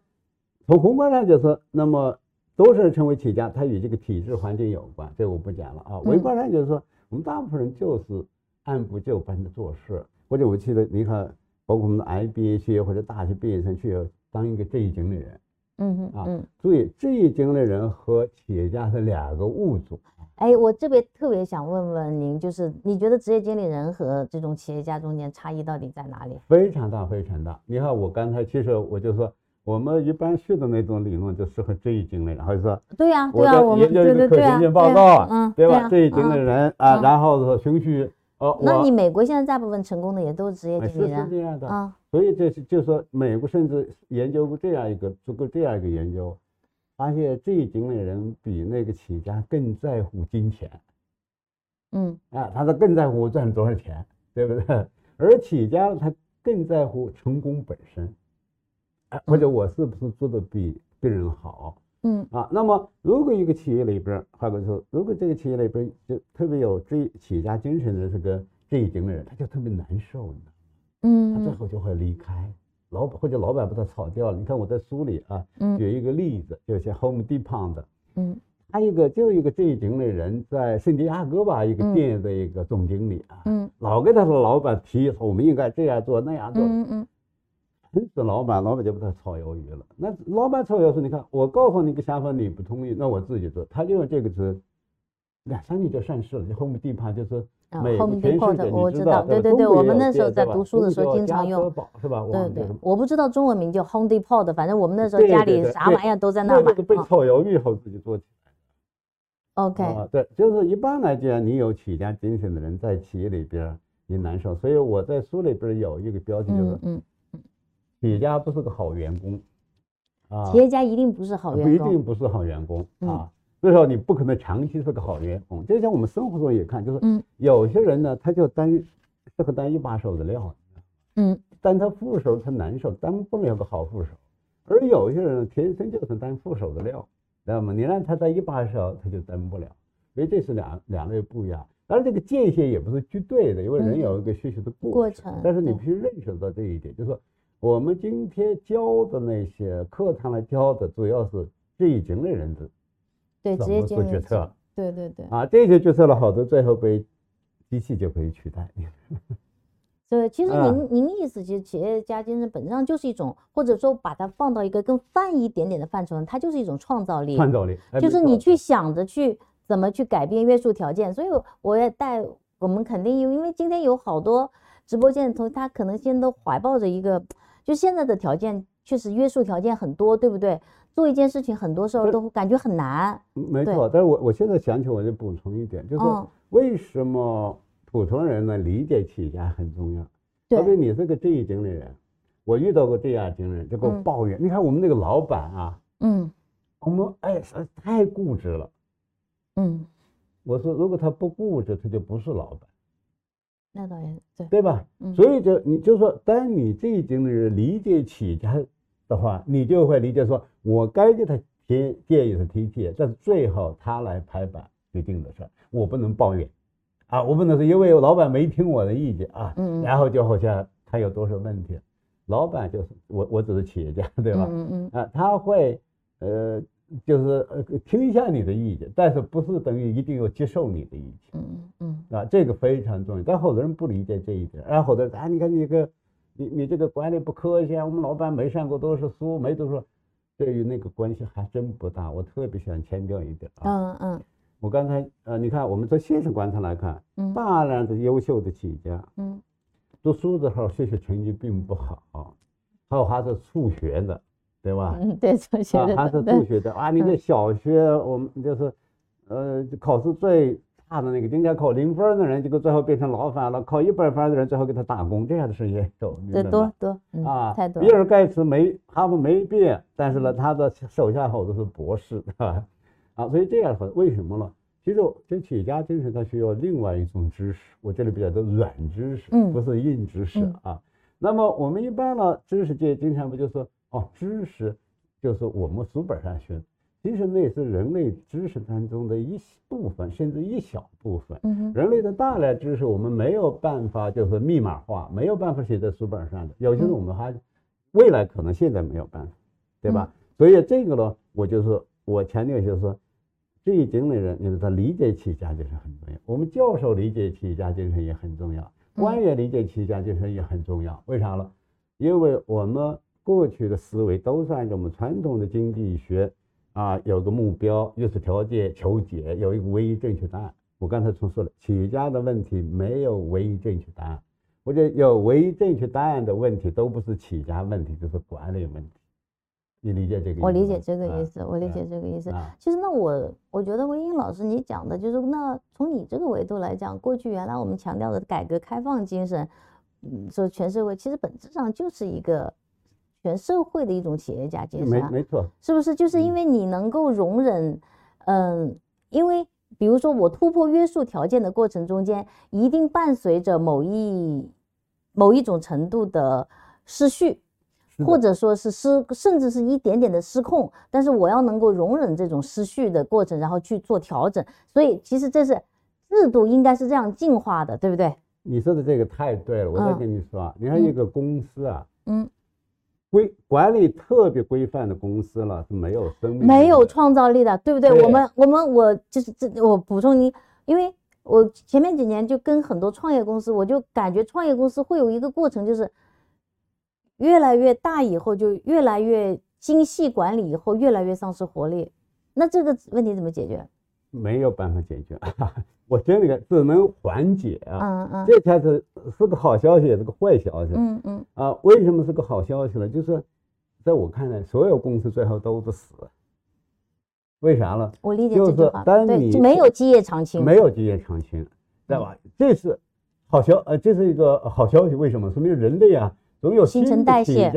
从宏观上就是那么多少人成为企业家，他与这个体制环境有关，这我不讲了啊。微观上就是说，我们大部分人就是按部就班的做事。或者我记得你看，包括我们的 IBA 或者大学毕业生去当一个这一经理人。嗯嗯啊，注意这一经理人和企业家是两个物种。哎，我这边特别想问问您，就是你觉得职业经理人和这种企业家中间差异到底在哪里？非常大，非常大。你看我刚才其实我就说，我们一般学的那种理论就适合这一经理人，还是说对呀，对呀，我们对对对啊，报告，嗯，对吧？这一经理人啊，然后说循序。哦，那你美国现在大部分成功的也都是职业经理人，是这样的啊。所以这是就是说，美国甚至研究过这样一个做过这样一个研究，发现这一经理人比那个企业家更在乎金钱。嗯，啊，他说更在乎我赚多少钱，对不对？而企业家他更在乎成功本身，啊，或者我是不是做的比别人好，嗯啊。那么如果一个企业里边儿，换个说，如果这个企业里边儿就特别有这企业家精神的这个这一型的人，他就特别难受，你知道吗？他最嗯后就会离开。老板或者老板把他炒掉了。你看我在书里啊，嗯举一个例子，就像 Home Depot 的，嗯他一个就一个这一型的人在圣地亚哥吧，一个嗯店的一个总经理啊，嗯老跟他的老板提我们应该这样做那样做，嗯嗯很死老板，老板就把他炒鱿鱼了。那老板炒鱿鱼说，你看我告诉你个想法你不同意，那我自己做。他就用这个词，两三年就上市了，就 Home Depot 就是，Home Depot 界我知道，对对对，我们那时候在读书的时候经常用宝是吧？对对我不知道中文名叫 Home Depot 的，反正我们那时候家里啥玩意儿都在那买那个。被啊炒鱿鱼以后自己做起来。OK，啊，对，就是一般来讲，你有企业家精神的人在企业里边儿也难受，所以我在书里边有一个标题，就是企业家不是个好员工，啊，企业家一定不是好不一员工。定不是好员工嗯。啊，至少你不可能长期是个好员工。就像我们生活中也看，就是嗯。有些人呢，他就当适合当一把手的料，嗯。当他副手他难受，当不了个好副手，而有些人天生就是当副手的料，知道吗？你让他当一把手，他就当不了，所以这是两两类不一样。当然，这个界限也不是绝对的，因为人嗯。有一个学习的过过程。但是你必须认识到这一点，就是说我们今天教的那些课堂来教的，主要是这一型的人的对，怎么职业经理者做决策。对对对，啊，这些决策了好多最后被机器就可以取代。对其实啊您您意思，其实企业家精神本质上就是一种，或者说把它放到一个更泛一点点的范畴，它就是一种创造力。创造力，哎就是你去想着去怎么去改变约束条件，所以我也带我们肯定有，因为今天有好多直播间的同学，他可能现在都怀抱着一个，就现在的条件确实约束条件很多，对不对？做一件事情很多时候对都感觉很难。没错，但是我我现在想起，我就补充一点，就是为什么普通人呢理解企业家很重要？对特别你是个这一经理人，我遇到过这样经理人，就给我嗯抱怨。你看我们那个老板啊，嗯我们哎太固执了。嗯，我说如果他不固执，他就不是老板，那倒也对。对吧？嗯所以就你就说，当你这一经的人理解企业家的话，你就会理解说，我该给他提建议是提建议，但是最后他来拍板决定的事儿，我不能抱怨，啊，我不能说因为老板没听我的意见啊，然后就好像他有多少问题，老板就是我，我只是企业家，对吧？嗯嗯啊，他会呃，就是呃听一下你的意见，但是不是等于一定要接受你的意见。嗯嗯啊，这个非常重要，但好多人不理解这一点，然后好多人啊，你看你这个，你你这个管理不科学啊，我们老板没上过多少书，没读书，对于那个关系还真不大。我特别想强调一点啊，嗯嗯我刚才呃，你看我们从现实观察来看，嗯大量的优秀的企业家嗯读书的时候学习成绩并不好，还有还是辍学的，对吧？嗯，对，还是对辍学的啊！你这小学我们就是，呃，考试最差的那个，今天考零分的人，结果最后变成老板了；考一百分的人，最后给他打工，这样的事也有？多多嗯啊太，多比尔盖茨没哈佛没毕业，但是呢，他的手下好多是博士，对吧？啊，所以这样很为什么呢？其实这企业家精神，他需要另外一种知识，我这里比较多软知识，嗯不是硬知识嗯啊。那么我们一般呢，知识界经常不就说哦，知识就是我们书本上学的，其实那是人类知识当中的一部分，甚至一小部分。嗯人类的大量知识，我们没有办法就是密码化，没有办法写在书本上的。有些嗯我们还未来可能现在没有办法，对吧？所以这个呢，我就是我强调就是说，这一经理人，你说他理解企业家精神很重要。我们教授理解企业家精神也很重要，官员理解企业家精神也很重要。为啥呢？因为我们过去的思维都是按照我们传统的经济学啊，有个目标、约束条件、求解，有一个唯一正确答案。我刚才重说了，企业家的问题没有唯一正确答案，我觉得有唯一正确答案的问题，都不是企业家问题，就是管理问题。你理解这个意思？我理解这个意啊思，我理解这个意思。啊，其实那我我觉得文英老师你讲的就是那从你这个维度来讲，过去原来我们强调的改革开放精神，嗯，说全社会其实本质上就是一个全社会的一种企业家精神没错，是不是？就是因嗯为你能够容忍，嗯，因为比如说我突破约束条件的过程中间，一定伴随着某一某一种程度的失序。或者说是失，甚至是一点点的失控，但是我要能够容忍这种失序的过程，然后去做调整。所以其实这是制度应该是这样进化的，对不对？你说的这个太对了，我再嗯跟你说啊，你看一个公司啊，嗯，规管理特别规范的公司了是没有生命，没有创造力的，对不对？对我们我们我就是这，我补充你，因为我前面几年就跟很多创业公司，我就感觉创业公司会有一个过程，就是越来越大以后，就越来越精细管理以后，越来越丧失活力。那这个问题怎么解决？没有办法解决，我真的只能缓解啊。嗯嗯这才是是个好消息，也是个坏消息嗯嗯啊。为什么是个好消息呢？就是在我看来，所有公司最后都是死。为啥呢？我理解就是这句话，对，当你没有基业长青，没有基业长青，对吧？这是好消呃，这是一个好消息。为什么？说明人类啊，总有新陈代谢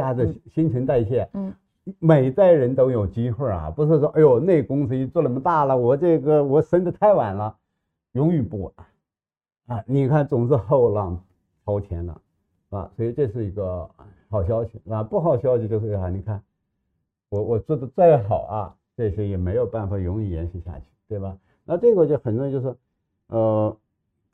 新陈代谢。嗯，每代人都有机会啊，不是说哎呦那公司一做那么大了，我这个我生的太晚了，永远不晚啊！你看总是后浪超前了啊，所以这是一个好消息啊。不好消息就是啊，你看我我做的再好啊，这些也没有办法永远延续下去，对吧？那这个就很重要，就是呃，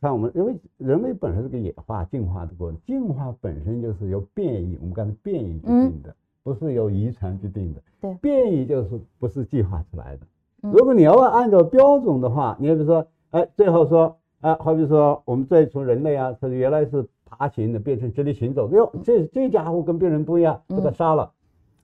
看我们因为人类本身是个演化进化的过程，进化本身就是由变异，我们刚才变异决定的。不是由遗传决定的，对变异就是不是计划出来的。嗯如果你要按照标准的话，你比如说，哎，最后说，啊，好比说我们再从人类啊，它原来是爬行的，变成直立行走，哟，这这家伙跟别人不一样，把他嗯杀了，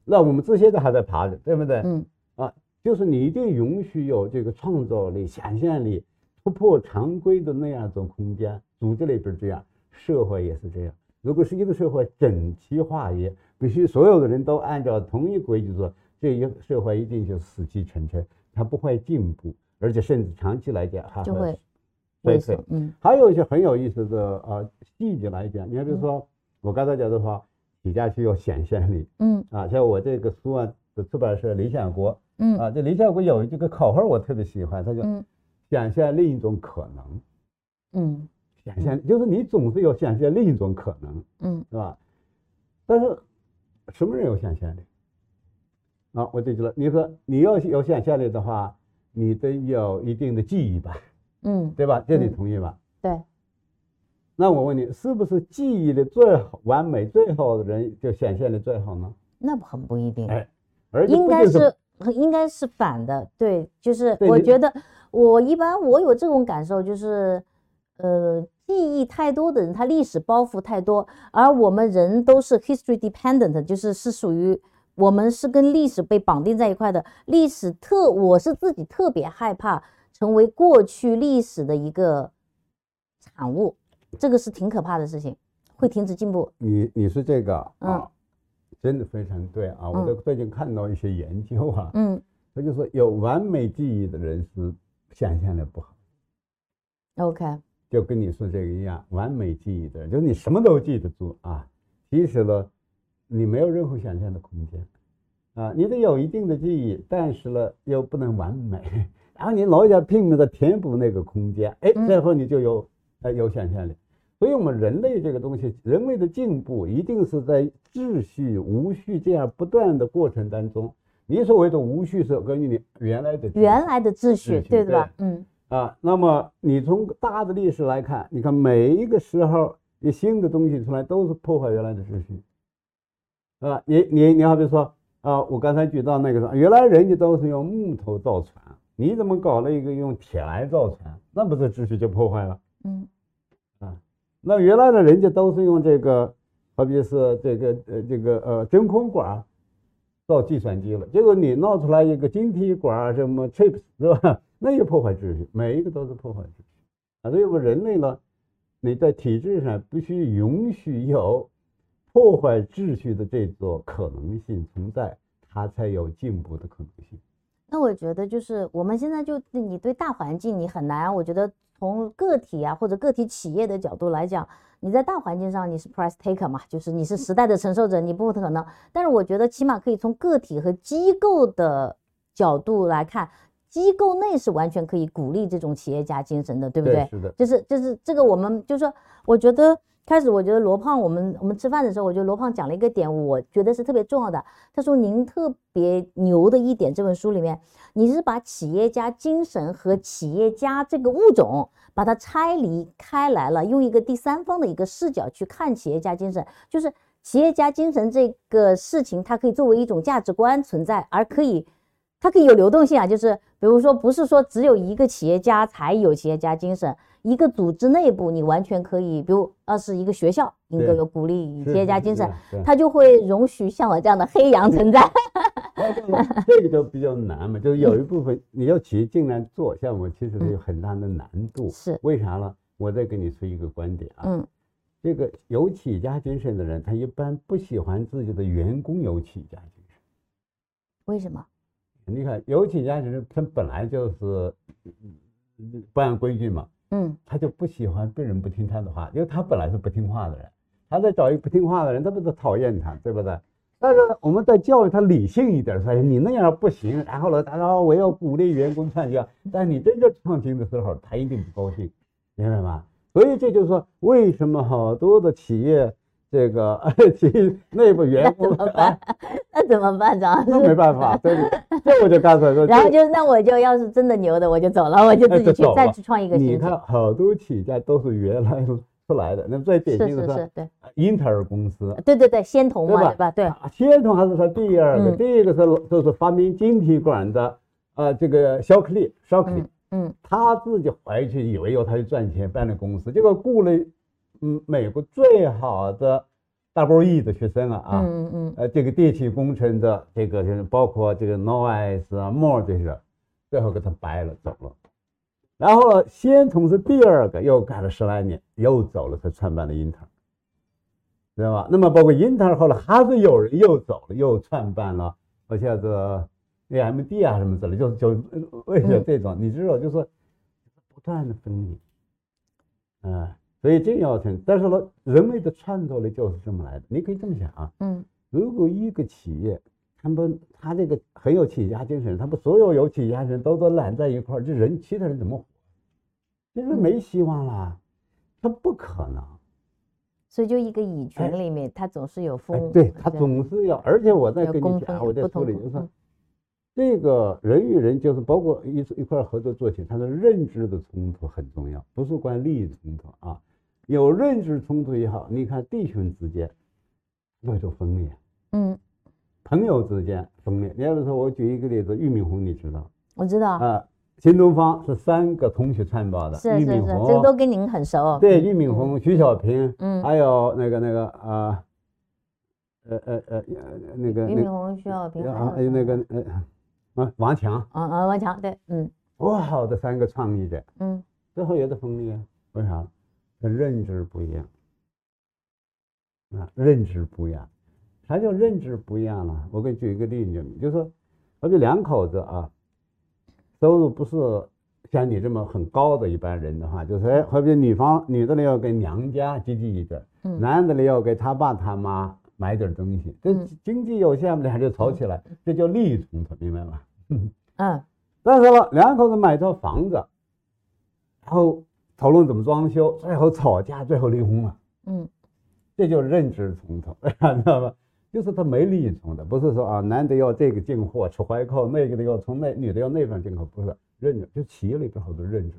那我们这些都还在爬着，对不对？嗯啊，就是你一定允许有这个创造力、想象力，突破常规的那样一种空间。组织里边这样，社会也是这样。如果是一个社会整齐划一，必须所有的人都按照同一规矩做，这一个社会一定就死气沉沉，它不会进步，而且甚至长期来讲还就会衰退。，嗯。还有一些很有意思的呃细节来讲，你看，比如说我刚才讲的话，企业家具有想象力。嗯。啊，像我这个书啊的出版社理想国嗯。啊，这理想国有这个口号我特别喜欢，它就嗯。想象另一种可能，嗯想象就是你总是有显现另一种可能，嗯是吧？但是什么人有想象力？啊，我记住了，你说你要有想象力的话，你得有一定的记忆吧，嗯，对吧？这你嗯同意吧？对，那我问你，是不是记忆力最好、完美、最好的人就显现的最好呢？那不很不一定。哎，而且应该是应该是反的，对，就是我觉得我一般我有这种感受，就是呃，记忆太多的人，他历史包袱太多，而我们人都是 history dependent，就是是属于我们是跟历史被绑定在一块的。历史特，我是自己特别害怕成为过去历史的一个产物，这个是挺可怕的事情，会停止进步。你你是这个嗯啊，真的非常对啊！我嗯在最近看到一些研究啊，嗯他就说有完美记忆的人是想象力不好。，OK，就跟你说这个一样，完美记忆的人，就是你什么都记得住啊。其实呢，你没有任何想象的空间啊，你得有一定的记忆，但是呢又不能完美，然后你老想拼命的填补那个空间，哎，嗯最后你就有呃有想象力。所以，我们人类这个东西，人类的进步一定是在秩序、无序这样不断的过程当中。你所谓的无序是根据你原来的原来的秩序，对对吧对？嗯啊，那么你从大的历史来看，你看每一个时候一新的东西出来，都是破坏原来的秩序，啊，你你你好比说啊，我刚才举到那个原来人家都是用木头造船，你怎么搞了一个用铁来造船？那不是秩序就破坏了？嗯啊那原来的人家都是用这个，好比是这个呃这个呃真空管造计算机了，结果你闹出来一个晶体管什么 chips 是吧？那也破坏秩序，每一个都是破坏秩序啊。所以我们人类呢，你在体制上必须允许有破坏秩序的这种可能性存在，它才有进步的可能性。那我觉得就是我们现在就你对大环境你很难，我觉得从个体啊或者个体企业的角度来讲，你在大环境上你是 price taker 嘛，就是你是时代的承受者，你不可能。但是我觉得起码可以从个体和机构的角度来看，机构内是完全可以鼓励这种企业家精神的，对不对？是的，就是就是这个我们就是说，我觉得开始我觉得罗胖，我们我们吃饭的时候，我觉得罗胖讲了一个点，我觉得是特别重要的。他说您特别牛的一点，这本书里面，你是把企业家精神和企业家这个物种把它拆离开来了，用一个第三方的一个视角去看企业家精神，就是企业家精神这个事情，它可以作为一种价值观存在，而可以。它可以有流动性啊，就是比如说，不是说只有一个企业家才有企业家精神，一个组织内部你完全可以，比如要是一个学校应该有鼓励企业家精神，他就会容许像我这样的黑羊存在。这个就比较难嘛，就是有一部分你要企业进来做像我，其实是有很大的难度。是为啥呢？我再给你说一个观点啊，嗯，这个有企业家精神的人，他一般不喜欢自己的员工有企业家精神。为什么？你看，有几家精神，他本来就是不按规矩嘛，嗯，他就不喜欢别人不听他的话，因为他本来是不听话的人，他在找一个不听话的人，他不是讨厌他，对不对？但是我们在教育他理性一点，说你那样不行，然后呢，他说我要鼓励员工创新，但你真正创新的时候，他一定不高兴，明白吗？所以这就是说，为什么好多的企业。这个 其内部员工怎么办？那怎么办？张那没办法，这，这我就干脆说。然后就那我就要是真的牛的，我就走了，我就自己去 再去创一个。你看，好多企业家都是原来出来的，那么最典型的是对英特尔公司。对对对，仙童嘛，对吧？对，仙童还是他第二个，第一个是就是发明晶体管的啊，这个肖克利，肖克利，嗯，他自己回去以为有他去赚钱办了公司，结果雇了。嗯，美国最好的 double E 的学生啊啊，嗯嗯呃，这个电气工程的这个就是包括这个 Noise 啊、More 这些，最后给他掰了走了。然后先从是第二个，又干了十来年，又走了，才创办了英特尔，知道吧？那么包括英特尔后来还是有人又走了，又创办了，好像是 AMD 啊什么之类，就是就为什么这种，你知道，就是不断的分离，嗯。所以这要成，但是呢，人类的创造力就是这么来的。你可以这么想啊，嗯，如果一个企业，他们他这个很有企业家精神，他们所有有企业家精神都都揽在一块儿，这人其他人怎么活？其实没希望啦，他不可能。所以就一个蚁群里面，他总是有风，对他总是要，而且我在跟你讲，我在说里就是说，这个人与人就是包括一一块合作做起，他的认知的冲突很重要，不是光利益冲突啊。有认知冲突也好，你看弟兄之间那就分裂，嗯，朋友之间分裂。你要是说，我举一个例子，俞敏洪，你知道？我知道啊。新东方是三个同学创办的，是是是，这个都跟您很熟。对，俞敏洪、徐小平，嗯，还有那个那个啊，呃呃呃，那个俞敏洪、徐小平，还有那个呃啊，王强，啊啊，王强，对，嗯，多好的三个创意者，嗯，最后也得分裂，为啥？认知不一样啊，认知不一样，啥叫认知不一样呢？我给你举一个例子，就是说，好比两口子啊，收入不是像你这么很高的一般人的话，就是哎，好比女方女的呢要给娘家积极一点，男的呢要给他爸他妈买点东西，这经济有限，俩就吵起来，这叫利益冲突，明白吗？嗯，但是了，两口子买套房子，然后。讨论怎么装修，最后吵架，最后离婚了。嗯，这就是认知冲突，知道吧？就是他没利益冲突，不是说啊，男的要这个进货出怀扣，那个的要从那，女的要那边进口，不是认知，就企业里边好多认知。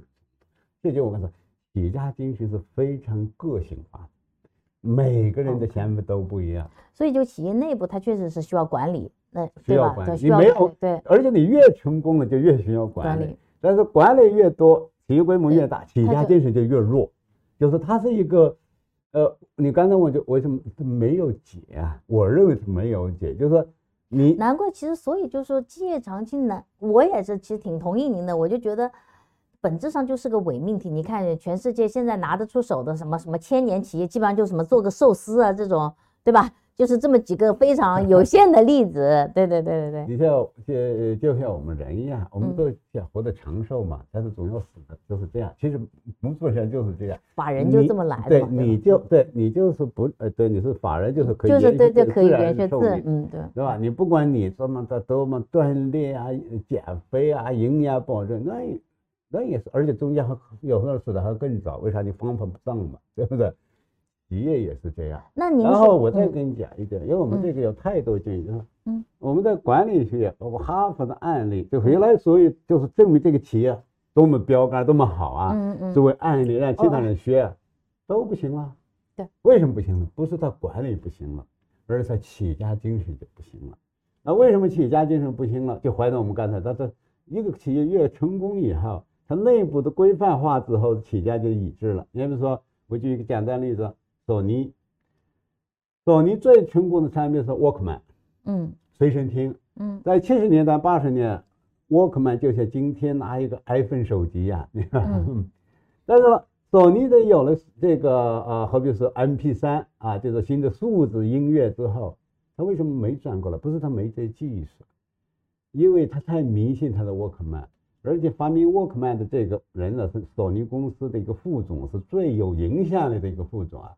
这就我跟你说，企业家精神是非常个性化的，每个人的想法都不一样。所以就企业内部，它确实是需要管理，那需要管理。你没有对，而且你越成功了，就越需要管理。但是管理越多。企业规模越大，企业家精神就越弱，就是它是一个，呃，你刚才问就为什么没有解啊？我认为是没有解，就是说你难怪，其实所以就是说基业长青呢，我也是其实挺同意您的，我就觉得本质上就是个伪命题。你看全世界现在拿得出手的什么什么千年企业，基本上就什么做个寿司啊这种，对吧？就是这么几个非常 有限的例子，对对对对对。你像就就像我们人一样，我们都想活得长寿嘛，但是总要死的，就是这样。其实工作上就是这样，法人就这么来的。对，你就对你就是不呃，对，你是法人就是可以就是对对可以延续寿命，嗯对，对吧？你不管你怎么的多么锻炼啊、减肥啊、营养保证，那那也是，而且中间还有时候死的还更早，为啥？你方法不当嘛，对不对？企业也是这样。那您然后我再跟你讲一点，因为我们嗯这个有太多经验。嗯，我们在管理学，包括哈佛的案例，就原来所以就是证明这个企业多么标杆，多么好啊，嗯嗯作为案例让其他哦人学啊，都不行了。对，为什么不行呢？不是他管理不行了，而是他企业家精神就不行了。那为什么企业家精神不行了？就回到我们刚才，他这一个企业越成功以后，它内部的规范化之后，企业家就一致了。你比如说，我举一个简单例子，索尼，索尼最成功的产品是 Walkman 嗯随身听，嗯在七十年代、八十年，Walkman 就像今天拿一个 iPhone 手机一样，你看。嗯但是呢，索尼的有了这个呃，好比是 MP 三啊，就是新的数字音乐之后，他为什么没转过来？不是他没这技术，因为他太迷信他的 Walkman，而且发明 Walkman 的这个人呢，是索尼公司的一个副总，是最有影响力的一个副总啊，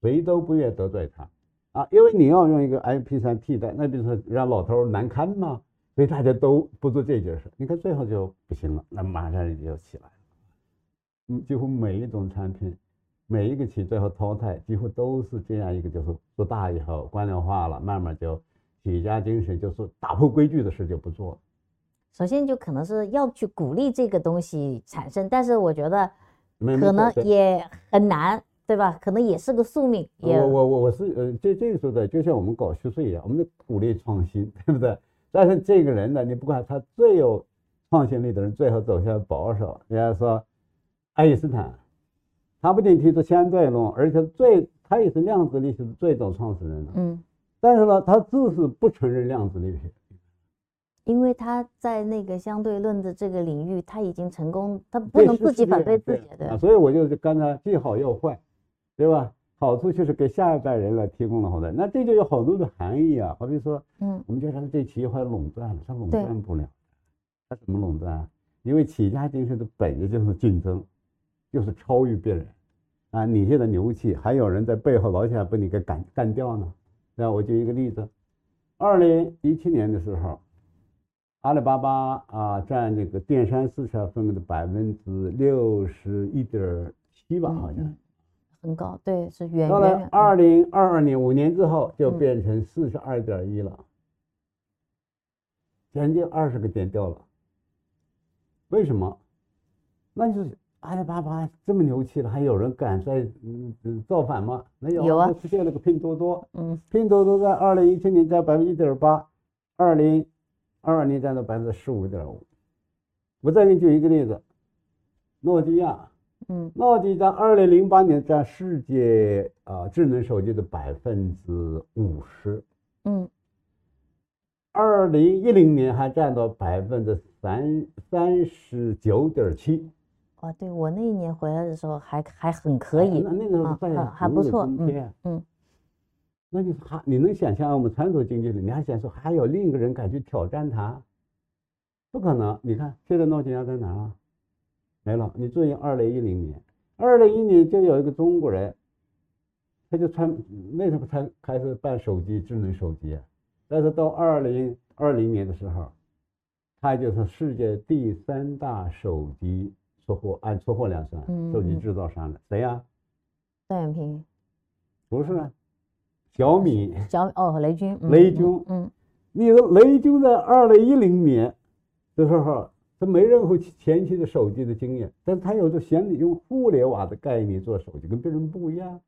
谁都不愿得罪他啊，因为你要用一个 MP3 替代，那就是让老头难堪嘛？所以大家都不做这件事，你看最后就不行了，那马上就起来了。嗯，几乎每一种产品，每一个企业最后淘汰，几乎都是这样一个，就是做大以后官僚化了，慢慢就企业家精神就是打破规矩的事就不做了。首先就可能是要去鼓励这个东西产生，但是我觉得可能也很难，对吧？可能也是个宿命，我我我我是呃，这这个时候的，就像我们搞学术一样，我们得鼓励创新，对不对？但是这个人呢，你不管他最有创新力的人，最后走向保守。人家说，爱因斯坦，他不仅提出相对论，而且最他也是量子力学的最早创始人。嗯，但是呢，他就是不承认量子力学。因为他在那个相对论的这个领域，他已经成功，他不能自己反对对自己，对啊，所以我就是刚才既好又坏，对吧？好处就是给下一代人来提供了好的，那这就有好多的含义啊。好比说，嗯我们就说这企业化垄断了，它垄断不了，它怎么垄断啊？因为企业家精神的本质就是竞争，就是超越别人啊！你现在牛气，还有人在背后老想把你给干干掉呢。那我举一个例子，二零一七年的时候，阿里巴巴啊占这个电商市场份额的百分之六十一点七吧，嗯好像嗯。很高，对，是远到了远远二零二二年五年之后，就嗯变成四十二点一了，将近二十个点掉了。为什么？那就是阿里巴巴这么牛气了，还有人敢在嗯嗯造反吗？没有，有啊出现了个拼多多，嗯拼多多在二零一七年占百分之一点八，二零二二年占到百分之十五点五。我再给你举一个例子，诺基亚，嗯诺基在二零零八年占世界啊、智能手机的百分之五十，嗯二零一零年还占到百分之三三十九点七，哦，对我那一年回来的时候还还很可以那，那个啊在还还不错，嗯那你还你能想象我们传统经济里，你还想说还有另一个人敢去挑战它？不可能！你看现在诺基亚在哪儿啊？没了。你注意，二零一零年，二零一年就有一个中国人，他就穿那时候才开始办手机，智能手机啊。但是到二零二零年的时候，他就是世界第三大手机出货，按出货量算，嗯手机嗯制造商的谁呀、段永平，不是啊，小米。小米哦，雷军，雷军嗯你的雷军在二零一零年的时候，他没任何前期的手机的经验，但是他有着想用互联网的概念做手机，跟别人不一样，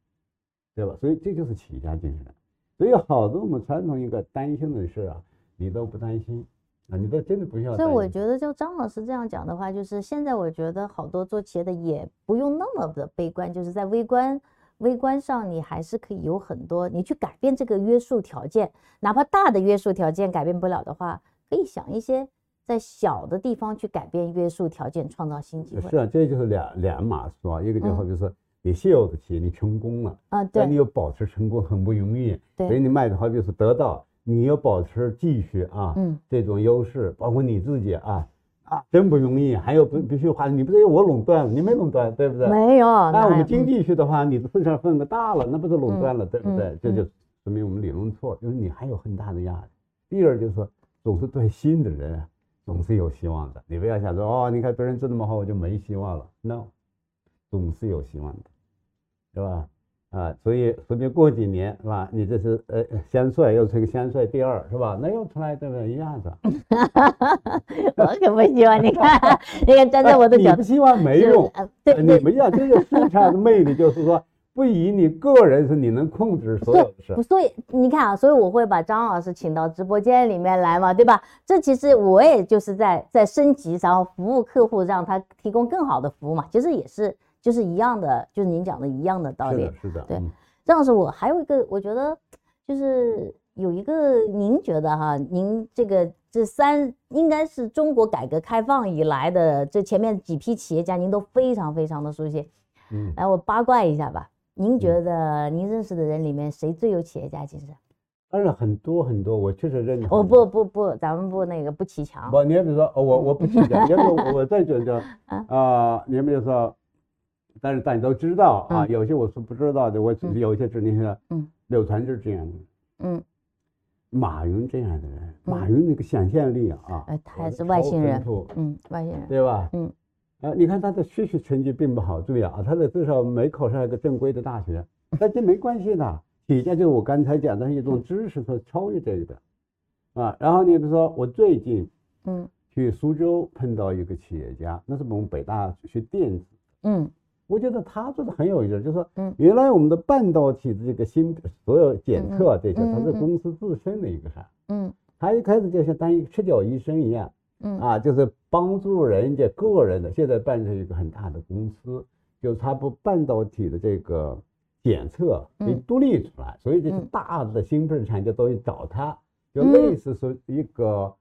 对吧？所以这就是企业家精神。所以好多我们传统应该担心的事啊，你都不担心啊，你都真的不需要。所以我觉得，就张老师这样讲的话，就是现在我觉得好多做企业的也不用那么的悲观，就是在微观微观上，你还是可以有很多，你去改变这个约束条件，哪怕大的约束条件改变不了的话，可以想一些在小的地方去改变约束条件，创造新机会。是啊，这就是两两码事啊，一个就嗯好比说你现有的企业你成功了。啊，对但你要保持成功很不容易，对所以，你卖的好比是得到，你要保持继续啊，嗯这种优势，包括你自己啊啊，真不容易。还有不必须话，你不是我垄断了，你没垄断，对不对？没有，那我们经济学的话，你的市场份额大了，那不是垄断了，对不对嗯？这就说明我们理论错，就是你还有很大的压力。第二就是说，总是对新的人啊总是有希望的，你不要想说哦，你看别人做那么好，我就没希望了。No，总是有希望的，对吧？啊，所以说不定过几年是吧？你这是呃先帅又是个先帅第二是吧？那又出来对不对？一样的。我可不希望你看，你看站在我的角度，哎你不希望没用，对你们要这个市场的魅力，就是说不以你个人是你能控制所有的事，。所以你看啊，所以我会把张老师请到直播间里面来嘛，对吧？这其实我也就是在在升级，然后服务客户，让他提供更好的服务嘛。其实也是就是一样的，就是您讲的一样的道理是的，。是的，对嗯张老师，我还有一个，我觉得就是有一个，您觉得哈，您这个这三应该是中国改革开放以来的这前面几批企业家，您都非常非常的熟悉。嗯，来，我八卦一下吧，您觉得您认识的人里面谁最有企业家精神？当然很多很多，我确实认识。哦不，不不，咱们不那个不骑墙。不，你比如说，哦，我我不去讲，你比我再觉得啊 啊，你比如说，但是大家都知道啊，嗯有些我是不知道的，我只是嗯有一些知道像嗯柳传志这样的，嗯，马云这样的人，嗯马云那个想象力啊，哎，他也是外星人嗯，外星人。对吧？嗯，啊，你看他的学习成绩并不好，注意啊，他的至少没考上一个正规的大学，但这没关系的，企业家就是我刚才讲的一种知识是超越这个的，啊，然后你比如说我最近嗯。去苏州碰到一个企业家，那是我们北大学电子，嗯。我觉得他做的很有意思，就是说嗯。原来我们的半导体的这个芯所有检测啊这些，嗯嗯它是嗯公司自身的一个啥，嗯。他一开始就像当一个赤脚医生一样。嗯。啊，就是帮助人家个人的，现在办成一个很大的公司，就是他不半导体的这个检测给嗯独立出来，所以这些嗯。大的芯片厂家都去找他，就嗯。类似说一个，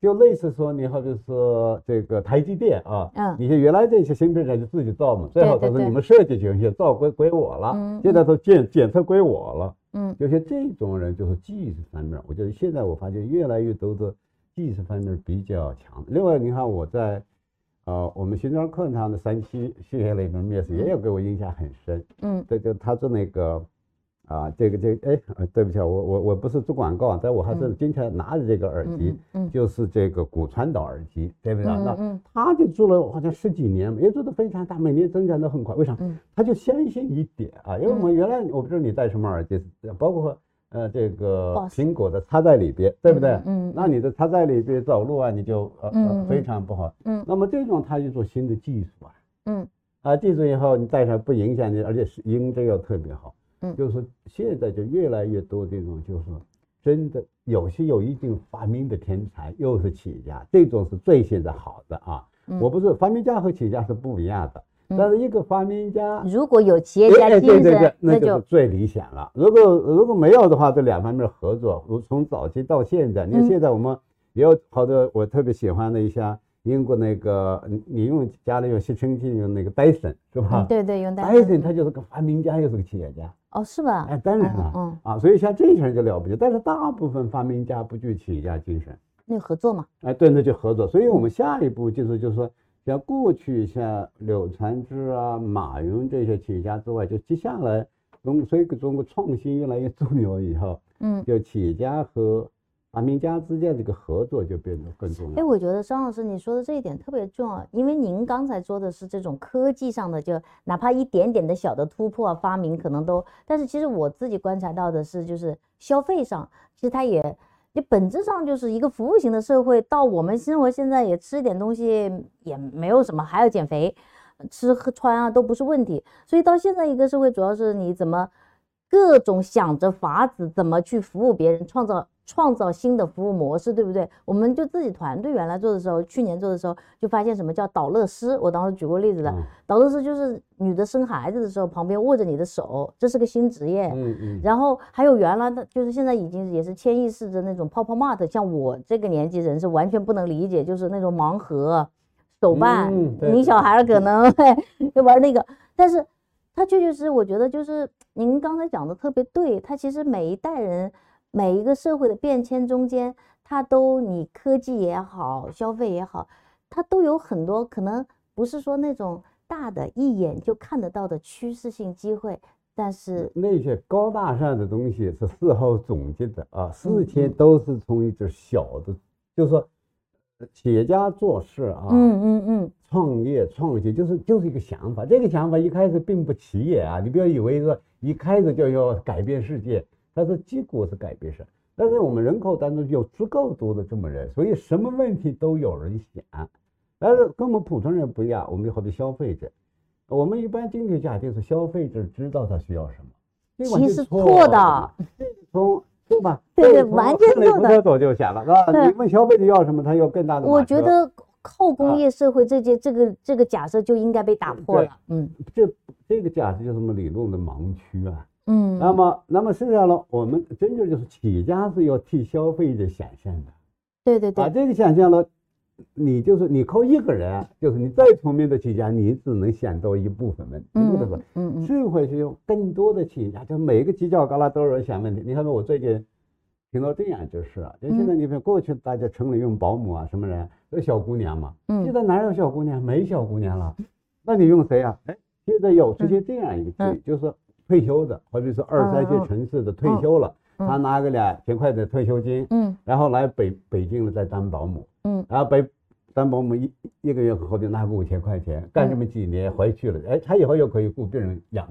就类似说你好比说这个台积电啊，嗯。你像原来这些芯片厂就自己造嘛，最好对对都是你们。设计行，现在造归归我了，嗯现在都检检测归我了。嗯。就像这种人，就是技术方面，我觉得现在我发现越来越多的技术方面比较强。另外，你看我在呃我们新庄课堂的三期系列里面面试，也有给我印象很深。嗯这个他做那个啊，这个这个哎，呃对不起啊，我我我不是做广告，但我还是嗯经常拿着这个耳机，嗯就是这个骨传导耳机，对不对？那嗯他就做了好像十几年，也做得非常大，每年增长得很快。为啥？嗯他就相信一点啊，因为我们原来我不知道你戴什么耳机，包括呃这个苹果的插在里边，对不对？嗯那你的插在里边走路啊，你就呃嗯呃嗯非常不好。嗯那么这种它就做新的技术啊，嗯啊，技术以后你戴上不影响你，而且是音质又特别好。嗯就是现在就越来越多这种，就是真的有些有一定发明的天才，又是企业家，这种是最现在好的啊。嗯我不是发明家和企业家是不一样的，嗯但是一个发明家。如果有企业家精神对对对，，那就是最理想了。如果如果没有的话，这两方面合作，如从早期到现在，你看嗯现在我们也有好多我特别喜欢的一下英国那个，你你用家里用吸尘器用那个戴森是吧嗯？对对，用戴森他就是个发明家，又是个企业家。哦是吧？哎，当然了，嗯，啊，所以像这些人就了不起，但是大部分发明家不具企业家精神，那合作嘛，哎，对，那就合作。所以我们下一步就是就是说，像过去像柳传志啊、马云这些企业家之外，就接下来中随着中国创新越来越重要以后，嗯。就企业家和发明家之间这个合作就变得更重哎，要。我觉得张老师你说的这一点特别重要，因为您刚才说的是这种科技上的，就哪怕一点点的小的突破啊、发明，可能都，但是其实我自己观察到的是，就是消费上，其实它也，你本质上就是一个服务型的社会。到我们生活现在也吃一点东西也没有什么，还要减肥，吃喝穿啊都不是问题。所以到现在一个社会，主要是你怎么各种想着法子怎么去服务别人，创造创造新的服务模式，对不对？我们就自己团队原来做的时候，去年做的时候，就发现什么叫导乐师。我当时举过例子的，嗯导乐师就是女的生孩子的时候，旁边握着你的手，这是个新职业。嗯嗯，然后还有原来的，就是现在已经也是千亿式的那种泡泡玛特，像我这个年纪人是完全不能理解，就是那种盲盒、手办，嗯你小孩可能会会玩那个，但是它确确实实，我觉得就是您刚才讲的特别对，它其实每一代人、每一个社会的变迁中间，它都你科技也好，消费也好，它都有很多可能不是说那种大的一眼就看得到的趋势性机会，但是那些高大上的东西是事后总结的啊，事嗯。前都是从一只小的，就是说企业家做事啊，嗯嗯嗯，创业创新就是就是一个想法，这个想法一开始并不起眼啊，你不要以为说一开始就要改变世界，但是结果是改变什么。但是我们人口当中有足够多的这么人，所以什么问题都有人想。但是跟我们普通人不一样，我们有好多消费者，我们一般经济假定是消费者知道他需要什么，其实全错错的，从对吧？对对完全错的特雷走就想了，是吧？你问消费者要什么，他有更大的。我觉得后工啊业社会这件这个这个假设就应该被打破了。嗯这这个假设就是我们理论的盲区啊。嗯，那么，那么实际上呢，我们真正就是企业家是要替消费者想象的。对，对对把，这个想象了，你就是你靠一个人，就是你再聪明的企业家，你只能想到一部分问题，嗯对不对？嗯嗯社会是用更多的企业家，就每个犄角旮旯都有人想问题。你看，我最近听到这样就是啊，就现在你看过去大家城里用保姆啊，什么人都小姑娘嘛，现嗯在哪有小姑娘？没小姑娘了，那你用谁啊？哎，现在有出现这样一个嗯剧，就是说退休的，或者是二三线城市的退休了，嗯他拿个两千块的退休金，嗯。然后来北北京了再当保姆，嗯。然后北当保姆一一个月后就拿个五千块钱，干这么几年回去了，哎，他以后又可以雇病人养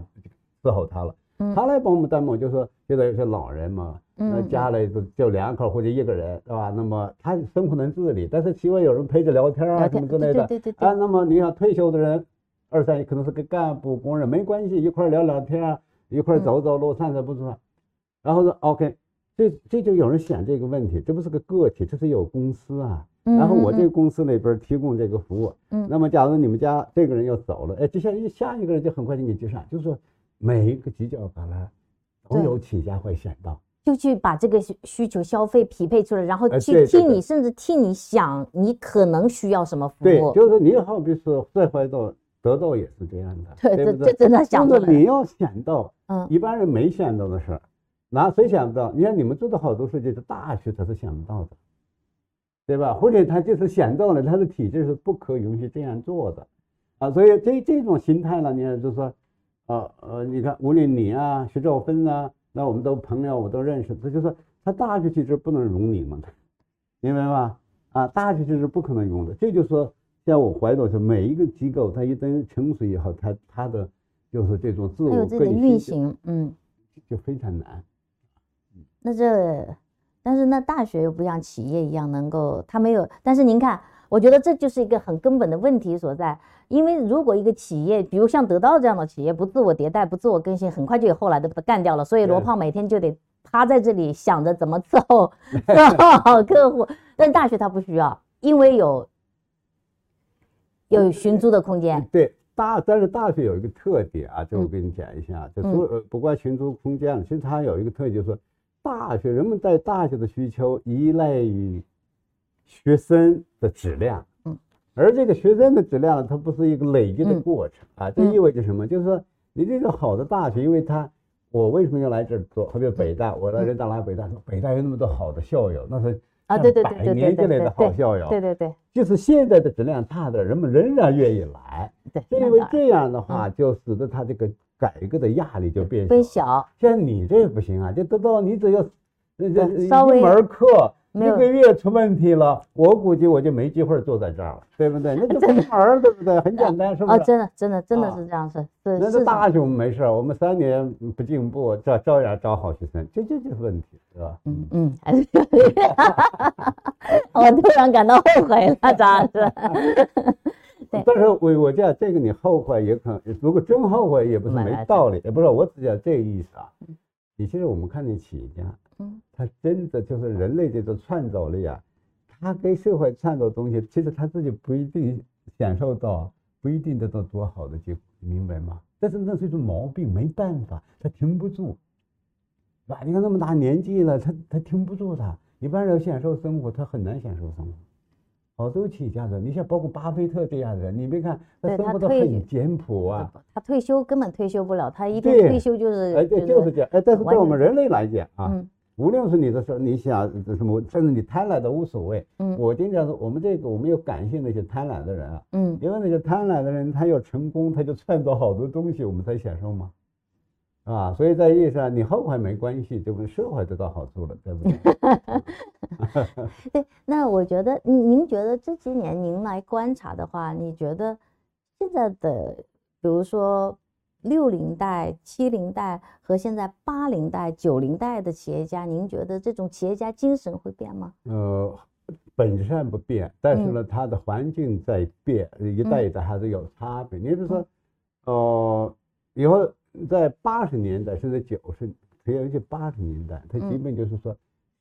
伺候他了。嗯。他来保姆当保姆，就说现在有些老人嘛，那嗯。家里就就两口或者一个人，对吧？那么他生活能自理，但是希望有人陪着聊天啊什么之类的。对对对对啊，那么你想退休的人，二三可能是个干部工人，没关系，一块儿聊聊天啊，一块走走路、散散步是吧？然后说 OK，这这就有人想这个问题，这不是个个体，这是有公司啊。嗯然后我嗯这个公司那边提供这个服务，嗯。那么假如你们家这个人要走了，哎，接下来下一个人就很快就给你接上，就是说每一个犄角旮旯都有企业家会想到，就去把这个需需求消费匹配出来，然后哎去替你，甚至替你想你可能需要什么服务。对，就是说你好比说再回到得到也是这样的，对，这不对？这真的想就出来。是你要想到嗯一般人没想到的事儿，那谁想不到？你看你们做的好多事情，是大学他是想不到的，对吧？或者他就是想到了，他的体制是不可允许这样做的，啊，所以这这种心态呢，你看就是说，呃呃，你看无论你啊，徐兆芬啊，那我们都朋友，我都认识，他就是说他大学体制不能容你们，明白吧？啊，大学体制不可能容的，这就是说，像我怀疑是每一个机构，它一旦成熟以后，它它的就是这种自我更新就行，嗯，就非常难。那这，但是那大学又不像企业一样能够，它没有。但是您看，我觉得这就是一个很根本的问题所在。因为如果一个企业，比如像得到这样的企业，不自我迭代、不自我更新，很快就有后来的把它干掉了。所以罗胖每天就得趴在这里想着怎么伺候伺候好客户。但大学它不需要，因为有有寻租的空间。对大，但是大学有一个特点啊，这我嗯跟你讲一下，就嗯说呃，不光寻租空间了，其实它有一个特点，就是说大学人们在大学的需求依赖于学生的质量，嗯，而这个学生的质量，它不是一个累积的嗯过程啊，这嗯意味着什么？就是说你这个好的大学，因为它。我为什么要来这儿做？特别北大，我来人大来北大，说北大有那么多好的校友，那是啊，上对对对对对对对年轻人的对好校友，对对对就是现在的质量差的，人们仍然愿意来。对，因为这样的话，就使得他这个改革的压力就变变小。小，像你这不行啊，就得到你只要这这对稍微一门课一个月出问题了，我估计我就没机会坐在这儿了，对不对？那就没门儿，对不对？很简单，是不啊，真的真的真的啊是这样，子是那是是大学我们没事儿，我们三年不进步，照照样招好学生，这这就是问题，是吧？嗯嗯，还是 我突然感到后悔了，咋是？对但是我我讲这个你后悔也可能，如果真后悔也不是没道理，也不是我只讲这个意思啊。你其实我们看见企业家，嗯他真的就是人类这种创造力啊，他给社会创造东西，其实他自己不一定享受到，不一定得到多好的结果，你明白吗？但是那是一种毛病，没办法，他停不住，是吧？你看那么大年纪了，他他停不住他。一般人享受生活，他很难享受生活。好多企业家的，你像包括巴菲特这样的人，你别看他生活的很简朴啊，他退休根本退休不了，他一退休就是哎，对，就是这样。哎，但是对我们人类来讲啊，嗯无论是你的说你想什么，甚至你贪婪的无所谓。嗯我经常说，我们这个我们要感谢那些贪婪的人啊，嗯因为那些贪婪的人，他要成功，他就创造好多东西，我们才享受嘛。啊，所以在意义上，你后悔没关系，就跟社会得到好处了，对不对？对，那我觉得您您觉得这几年您来观察的话，你觉得现在的，比如说六零代、七零代和现在八零代、九零代的企业家，您觉得这种企业家精神会变吗？呃，本质上不变，但是呢，它的环境在变，一代一代还是有差别。你比如说，呃，以后在八十年代甚至九十，尤其八十年代，他基本就是说，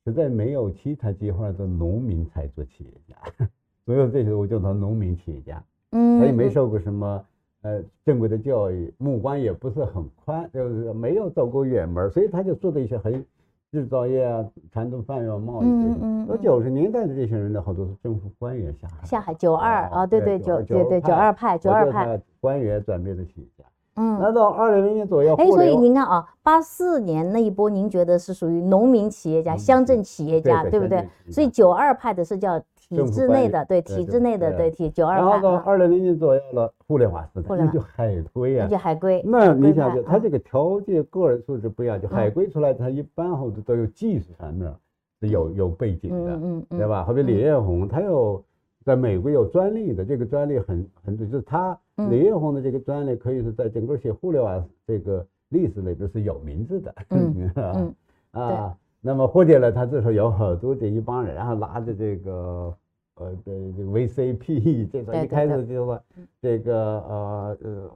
实在没有其他机会的农民才做企业家，所有这些我叫他农民企业家。嗯，他也没受过什么呃正规的教育，目光也不是很宽，就是没有走过远门，所以他就做的一些很制造业啊、传统贩业、贸易这些。嗯嗯而九十年代的这些人呢，好多是政府官员下海。下海九二哦啊，对对九对对九二派九二派，，官员转变的企业家。嗯。那到二零零年左右，哎，所以您看啊，八四年那一波，您觉得是属于农民企业家、乡镇企业家，对对不对所以家九二派的是叫体制内的，对体制内的，对对体九二然后到二零零零左右了，互联网时代，那就海归啊那就。海归。那你想想，派啊他这个条件、个人素质不一样，就海嗯归出来，他一般后头都有技术层面是有有背景的。嗯对吧？好比嗯李彦宏，他有在美国有专利的，这个专利很很就是他嗯李彦宏的这个专利可以是在整个写互联网这个历史里边是有名字的，嗯啊嗯啊，那么或者呢，他这时候有好多这一帮人，然后拿着这个呃的这个 VCP，这种对对一开始对就说这个呃呃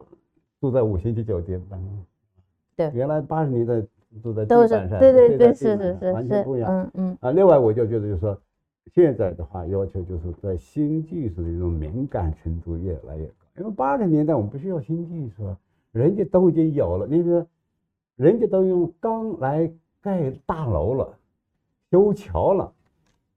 住在五星级酒店办公，对原来八十年代住在地板上，对对对，是是是是完全不一，样。嗯嗯啊，另外我就觉得就是说，现在的话要求就是在新技术的一种敏感程度越来越高。因为八十年代我们不需要新技术啊，人家都已经有了，你比如说，人家都用钢来盖大楼了，修桥了，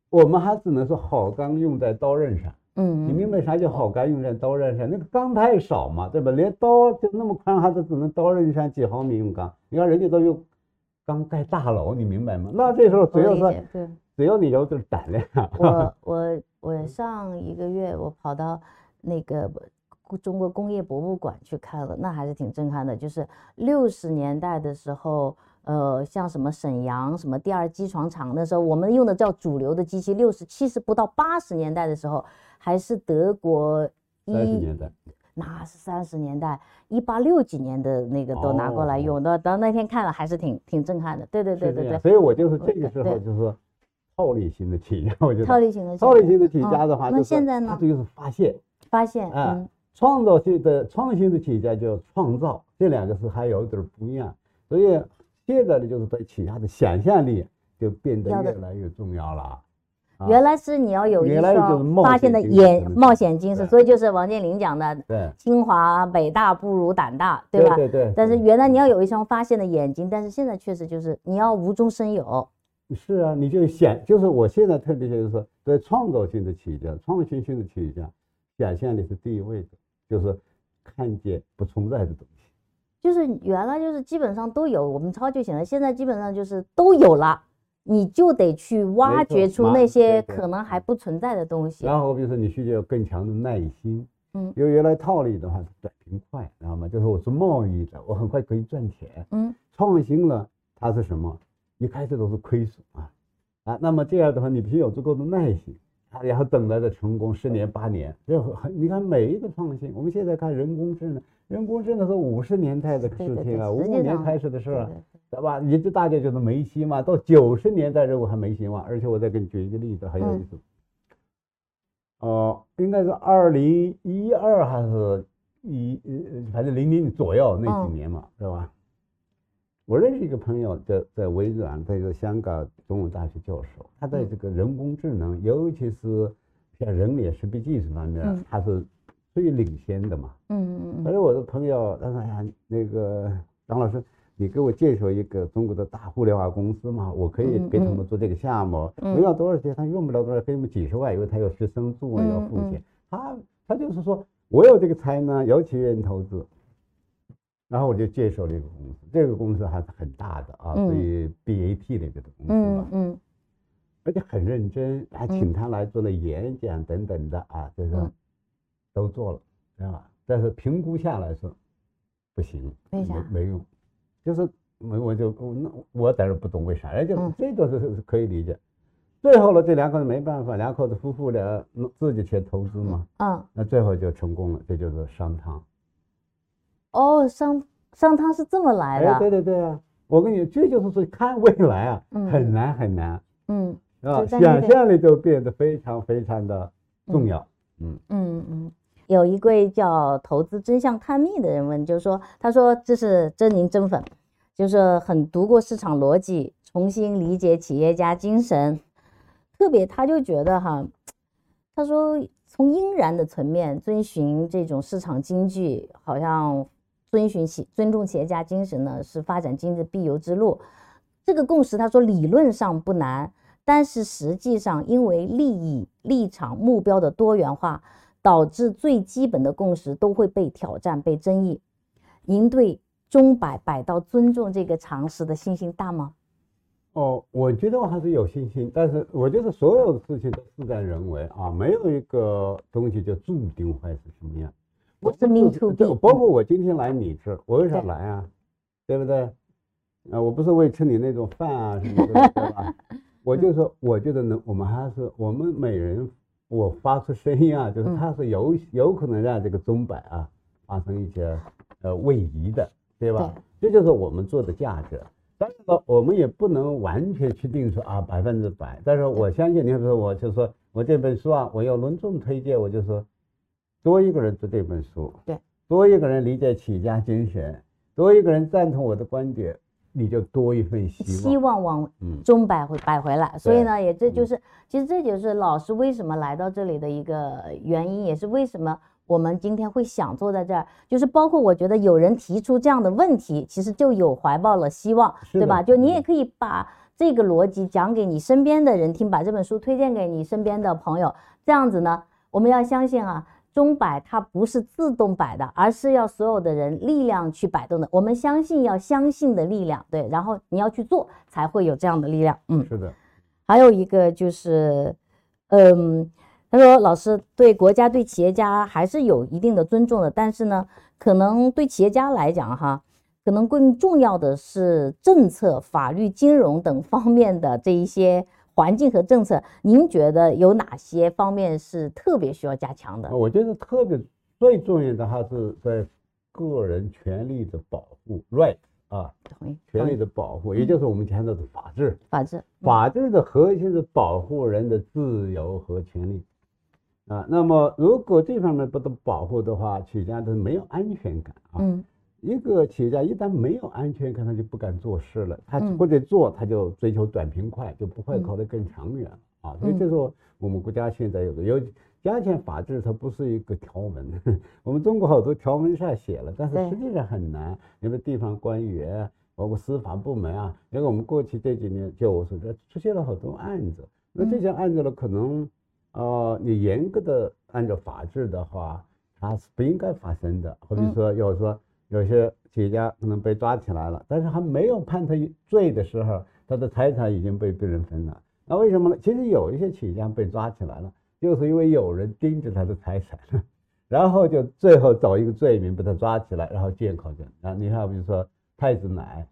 我们还只能说好钢用在刀刃上。嗯，你明白啥叫好钢用在刀刃上？那个钢太少嘛，对吧？连刀就那么宽，还是只能刀刃上几毫米用钢。你看人家都用钢盖大楼，你明白吗？那这时候只我 要说。对。只要你有点胆量，我我我上一个月我跑到那个中国工业博物馆去看了，那还是挺震撼的。就是六十年代的时候，呃，像什么沈阳什么第二机床厂那时候，我们用的叫主流的机器。六十七十不到八十年代的时候，还是德国一三十年代，那是三十年代，一八六几年的那个都拿过来哦用的。到那天看了还是挺挺震撼的。对对对。对对，所以我就是这个时候就是说套利型的企业，我觉得套利型的企套业利型的企业家的话，嗯那就是现在呢他就是发现，发现，啊嗯创造性的创新的企业家叫创造，这两个是还有点不一样。所以现在呢，就是对企业家的想象力就变得越来越重要了。啊原来是你要有一双发现的眼冒险精神，所以就是王健林讲的对“清华北大不如胆大”，对吧？对对。但是原来你要有一双发现的眼睛，但是现在确实就是你要无中生有。是啊，你就想，就是我现在特别就是说，对创造性的企业家、创新性的企业家，想象力是第一位的，就是看见不存在的东西。就是原来就是基本上都有，我们抄就行了。现在基本上就是都有了，你就得去挖掘出那些可能还不存在的东西。然后比如说你需要有更强的耐心，嗯因为原来套利的话是短平快，知道吗？就是我是贸易的，我很快可以赚钱。嗯创新了，它是什么？一开始都是亏损啊啊，那么这样的话，你必须有足够的耐心啊，然后等待的成功十年八年，这很你看每一个创新，我们现在看人工智能，人工智能是五十年代的事情啊，实五五年开始的事儿啊，对吧？一直大家觉得没希望，到九十年代任务还没希望，而且我再给你举一个例子，很有意思。呃，应该是二零一二还是一呃，反正零零左右那几嗯年嘛，是吧？我认识一个朋友在在微软，在一个香港中文大学教授，他在这个人工智能，尤其是像人脸识别技术方面嗯，他是最领先的嘛。嗯嗯而我的朋友他说：“哎呀，那个张老师，你给我介绍一个中国的大互联网公司嘛，我可以给他们做这个项目，嗯不要多少钱，他用不了多少，给你们几十万，因为他有学生住啊，要付嗯钱。他他就是说我有这个才能，有企业愿意投资。”然后我就接手了一个公司，这个公司还是很大的啊，嗯。属于 BAT 里边的公司吧嗯，嗯。而且很认真，还请他来做了演讲等等的啊，就是嗯。都做了，知道吧？但是评估下来是不行，为啥？没没用，就是我我就我那我在这不懂为啥，人家嗯。这个是是可以理解，最后呢，这两口子没办法，两口子夫妇俩自己去投资嘛，嗯，那最后就成功了，这就是商汤。哦，商商汤是这么来哎，对，对对啊，我跟你，这就是说看未来啊，嗯很难很难嗯啊，想象力就变得非常非常的重要。嗯，嗯嗯。有一位叫投资真相探秘的人问，就是说，他说这是真您真粉，就是很读过市场逻辑，重新理解企业家精神，特别他就觉得哈，他说从应然的层面遵循这种市场经济，好像遵循企尊重企业家精神呢，是发展经济必由之路。这个共识，他说理论上不难，但是实际上因为利益、立场、目标的多元化，导致最基本的共识都会被挑战、被争议。您对中摆摆到尊重这个常识的信心大吗？哦，我觉得我还是有信心，但是我觉得所有的事情都事在人为啊，没有一个东西就注定会是什么样。不是 mean to be，包括我今天来你这儿，我为啥来啊？对不对？啊，我不是为吃你那种饭啊什么的，对吧？我就说，我觉得能，我们还是我们每人，我发出声音啊，就是嗯它是有有可能让这个钟摆啊发生一些呃位移的，对吧？这就是我们做的价值。但是呢，我们也不能完全去定说啊百分之百。但是我相信，你比如说，我就说我这本书啊，我要隆重推荐，我就说多一个人读这本书，对，多一个人理解企业家精神，多一个人赞同我的观点，你就多一份希望。希望往嗯，钟摆会摆回来。所以呢，也这就是，其实这就是老师为什么来到这里的一个原因，也是为什么我们今天会想坐在这儿，就是包括我觉得有人提出这样的问题，其实就有怀抱了希望，对吧？就你也嗯可以把这个逻辑讲给你身边的人听，把这本书推荐给你身边的朋友，这样子呢，我们要相信啊。钟摆它不是自动摆的，而是要所有的人力量去摆动的。我们相信要相信的力量，对，然后你要去做，才会有这样的力量。嗯，是的，还有一个就是，嗯，他说老师对国家对企业家还是有一定的尊重的，但是呢，可能对企业家来讲哈，可能更重要的是政策、法律、金融等方面的这一些环境和政策，您觉得有哪些方面是特别需要加强的？我觉得特别最重要的还是在个人权利的保护 right 啊，权利的保护，也就是我们强调的法治。法治，嗯法治的核心是保护人的自由和权利啊。那么，如果这方面不得保护的话，企业家都没有安全感啊。嗯一个企业家一旦没有安全感，他就不敢做事了。他嗯或者做，他就追求短平快，就不会嗯考虑更长远了啊。所以嗯这是我们国家现在有的有加强法治，它不是一个条文。我们中国好多条文上写了，但是实际上很难。因为地方官员，包括司法部门啊，因为我们过去这几年就是这出现了好多案子。那这些案子呢，可能呃，你严格的按照法治的话，它是不应该发生的。好比嗯说，要说有些企业家可能被抓起来了，但是还没有判他罪的时候，他的财产已经被别人分了。那为什么呢？其实有一些企业家被抓起来了，就是因为有人盯着他的财产，然后就最后找一个罪名把他抓起来，然后监考证。啊，你看，比如说太子奶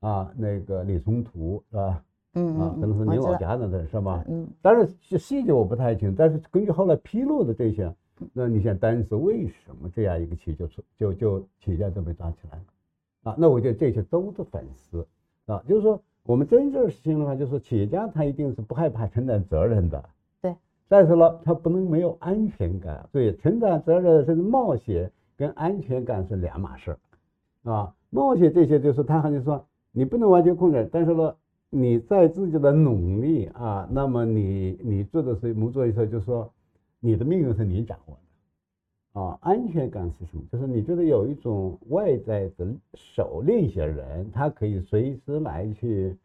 啊，那个李松图是吧？啊，嗯啊可能是嗯，我知道，您老家的人是吧？嗯但是细细节我不太清，但是根据后来披露的这些，那你想当时为什么这样一个企业就出就就企业家就被抓起来了？啊，那我觉得这些都是粉丝啊，就是说我们真正实行的话，就是企业家他一定是不害怕承担责任的，对。但是呢，他不能没有安全感，对，承担责任甚至冒险跟安全感是两码事儿，啊，冒险这些就是他好像说你不能完全控制，但是呢，你在自己的努力啊，那么你你做的是某做一事，就是说你的命运是你掌握的，啊，安全感是什么？就是你觉得有一种外在的手另一些人，他可以随时来去，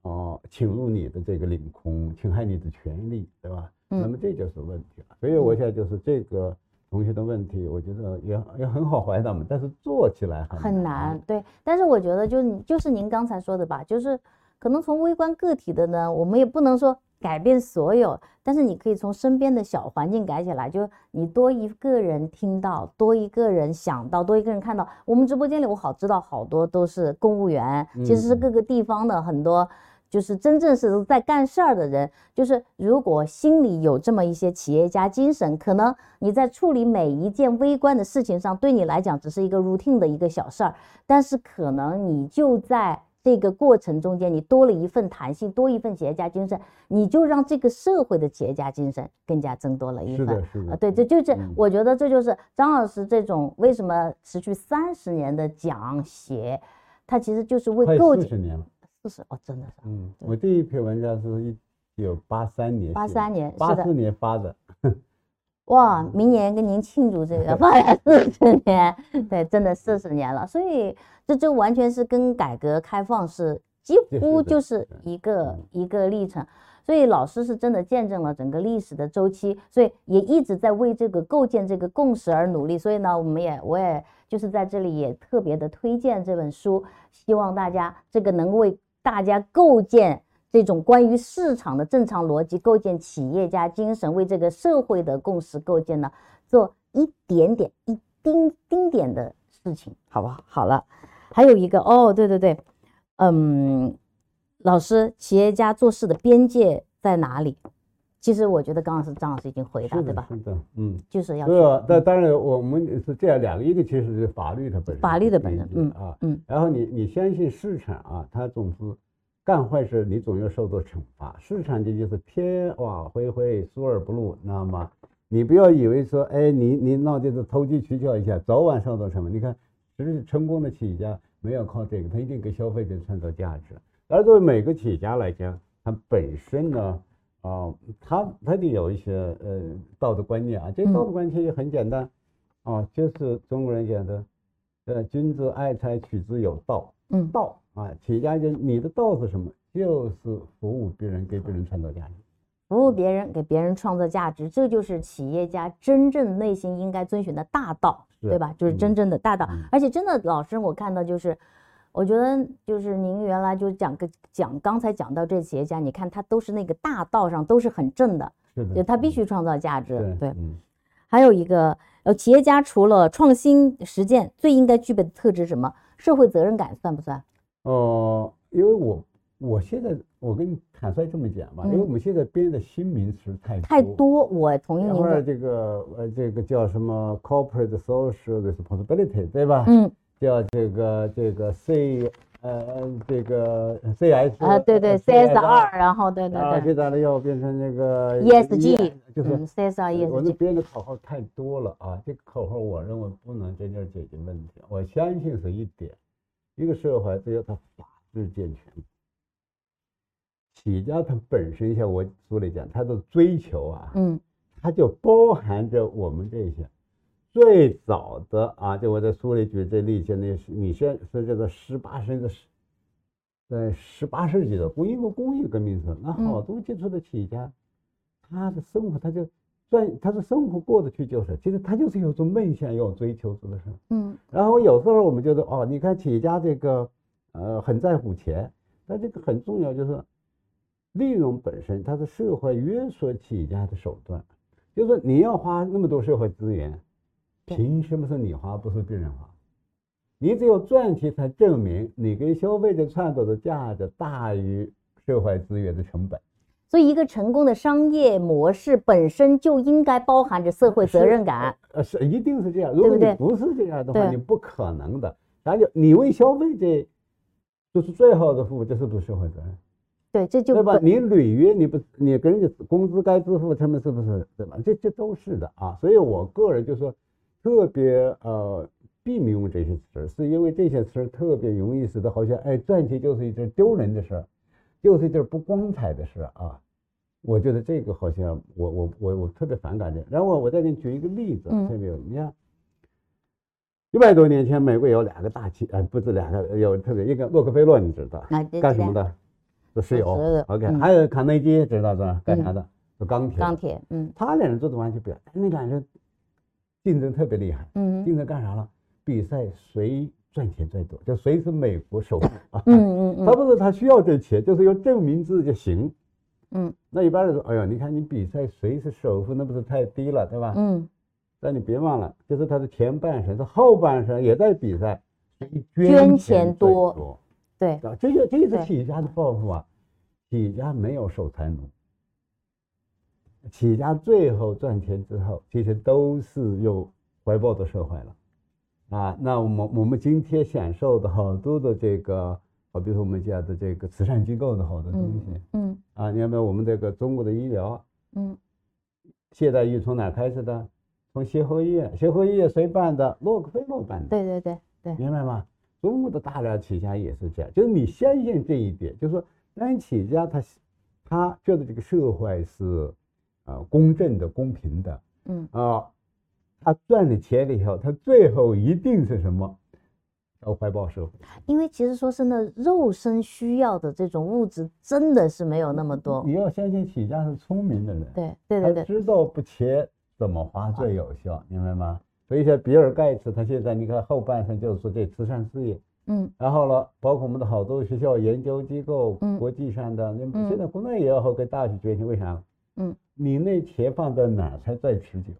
哦、侵入你的这个领空，侵害你的权利，对吧？嗯那么这就是问题了。所以我现在就是这个同学的问题，我觉得也也很好回答嘛，但是做起来很很难，对。但是我觉得，就是就是您刚才说的吧，就是可能从微观个体的呢，我们也不能说改变所有，但是你可以从身边的小环境改起来，就你多一个人听到，多一个人想到，多一个人看到。我们直播间里，我好知道好多都是公务员，其实是嗯各个地方的很多。就是真正是在干事儿的人，就是如果心里有这么一些企业家精神，可能你在处理每一件微观的事情上，对你来讲只是一个 routine 的一个小事儿，但是可能你就在这个过程中间，你多了一份弹性，多一份企业家精神，你就让这个社会的企业家精神更加增多了一份。是的，是的。啊，对，这就是嗯我觉得这就是张老师这种为什么持续三十年的讲写，他其实就是为快构建四十年了。四十哦，真的是嗯，我第一篇文章是一九八三年，八三年八四年发的。哇，明年跟您庆祝这个 发展四十年，对，真的四十年了，所以这就完全是跟改革开放是几乎就是是一个嗯一个历程。所以老师是真的见证了整个历史的周期，所以也一直在为这个构建这个共识而努力。所以呢，我们也我也就是在这里也特别的推荐这本书，希望大家这个能为大家构建这种关于市场的正常逻辑，构建企业家精神，为这个社会的共识构建呢，做一点点、一丁丁点的事情，好不好？好了，还有一个哦，对对对，嗯，老师，企业家做事的边界在哪里？其实我觉得刚刚是张老师已经回答，对吧？是的，嗯。就是要对啊，去但当然我们是这样两个，一个其实是法律的本身法律的本身嗯啊，嗯然后你你相信市场啊，它总是干坏事，你总要受到惩罚。市场经济是天网恢恢，疏而不漏。那么你不要以为说，哎，你你闹这个投机取巧一下，早晚受到惩罚。你看，其实成功的企业家没有靠这个，他一定给消费者创造价值。而作为每个企业家来讲，他本身呢，啊、他他得有一些呃道德观念啊。这道德观念也很简单，啊，就是中国人讲的，呃，君子爱财，取之有道。嗯道啊，企业家就你的道是什么？就是服务别人，给别人创造价值。服务别人，给别人创造价值，这就是企业家真正内心应该遵循的大道，对吧？就是嗯真正的大道。嗯而且真的，老师我看到就是，我觉得就是您原来就讲个讲刚才讲到这企业家，你看他都是那个大道上都是很正的，是的，就他必嗯须创造价值。对，嗯，还有一个呃，企业家除了创新实践，最应该具备的特质是什么？社会责任感算不算？哦、因为我我现在我跟你坦率这么讲吧，因为嗯我们现在编的新名词太太多，我同意一会儿您的。这个呃这个叫什么 corporate social responsibility 对吧？嗯叫这个这个 C 呃这个 CS 啊，对对呃，CSR，然后对对啊，对接下来要变成那个 ESG，就是嗯，CSR ESG，编的口号太多了啊，这个口号我认为不能真正解决问题。我相信是一点，一个社会只有它法治健全，企业家他本身像我书里讲，他的追求啊，嗯。它就包含着我们这些最早的啊，就我在书里举这例子，那是你先是这个十八世纪十，在十八世纪的工业和工业革命时，那好多接触的企业家，他的生活他就赚，他的生活过得去就是，其实他就是有种梦想要追求是不是。嗯然后有时候我们觉得哦，你看企业家这个呃很在乎钱，但这个很重要就是利润本身它是社会约束企业家的手段，就是说你要花那么多社会资源，凭什么是你花不是别人花？你只有赚钱才证明你给消费者创造的价值大于社会资源的成本。所以一个成功的商业模式本身就应该包含着社会责任感。呃，是一定是这样。如果你不是这样的话，对你不可能的。然后就你为消费者就是最好的服务，这是不是社会责任？对，这就对吧？你履约，你不你给人家工资该支付他们是不是对吧？这这都是的啊。所以我个人就说，特别呃避免用这些词儿，是因为这些词儿特别容易使得好像哎赚钱就是一件丢人的事儿，就是一件不光彩的事啊。我觉得这个好像我我我我特别反感这个。然后我再给你举一个例子，嗯特别有你看。一百多年前，美国有两个大企，呃，不是两个，有特别一个洛克菲勒，你知道，干什么的？做石油，OK，嗯还有卡内基，知道是吧？干啥的？做钢铁。钢。铁，嗯他俩人做的完全不一样，那俩人竞争特别厉害，嗯竞争干啥了？比赛谁赚钱最多，就谁是美国首富啊。嗯嗯嗯他不是他需要这钱，就是要证明自己就行。嗯那一般人说，哎呀，你看你比赛谁是首富，那不是太低了，对吧？嗯，但你别忘了，就是他的前半生，他后半生也在比赛，捐钱钱多多对，啊，这个这就是企业家的抱负啊。企业家没有守财奴，企业家最后赚钱之后，其实都是有回报的社会了。啊，那我们我们今天享受的好多的这个，好比如说我们家的这个慈善机构的好多东西，嗯啊，你看没有？我们这个中国的医疗嗯现代医从哪开始的？从协和医院，协和医院谁办的？洛克菲勒办的，对对对对，明白吗？中国的大量企业家也是这样，就是你相信这一点，就是说，当企业家他他觉得这个社会是呃公正的、公平的嗯啊，他赚了钱了以后，他最后一定是什么？要怀抱社会。因为其实说真的，肉身需要的这种物质真的是没有那么多你。要相信企业家是聪明的人，对对对对，知道不钱怎么花最有效，明白吗？所以像比尔盖茨，他现在你看后半生就是说这慈善事业，嗯然后呢，包括我们的好多学校、研究机构、嗯国际上的，你嗯现在国内也要跟大学崛起，为啥？嗯，你那钱放在哪儿才最持久？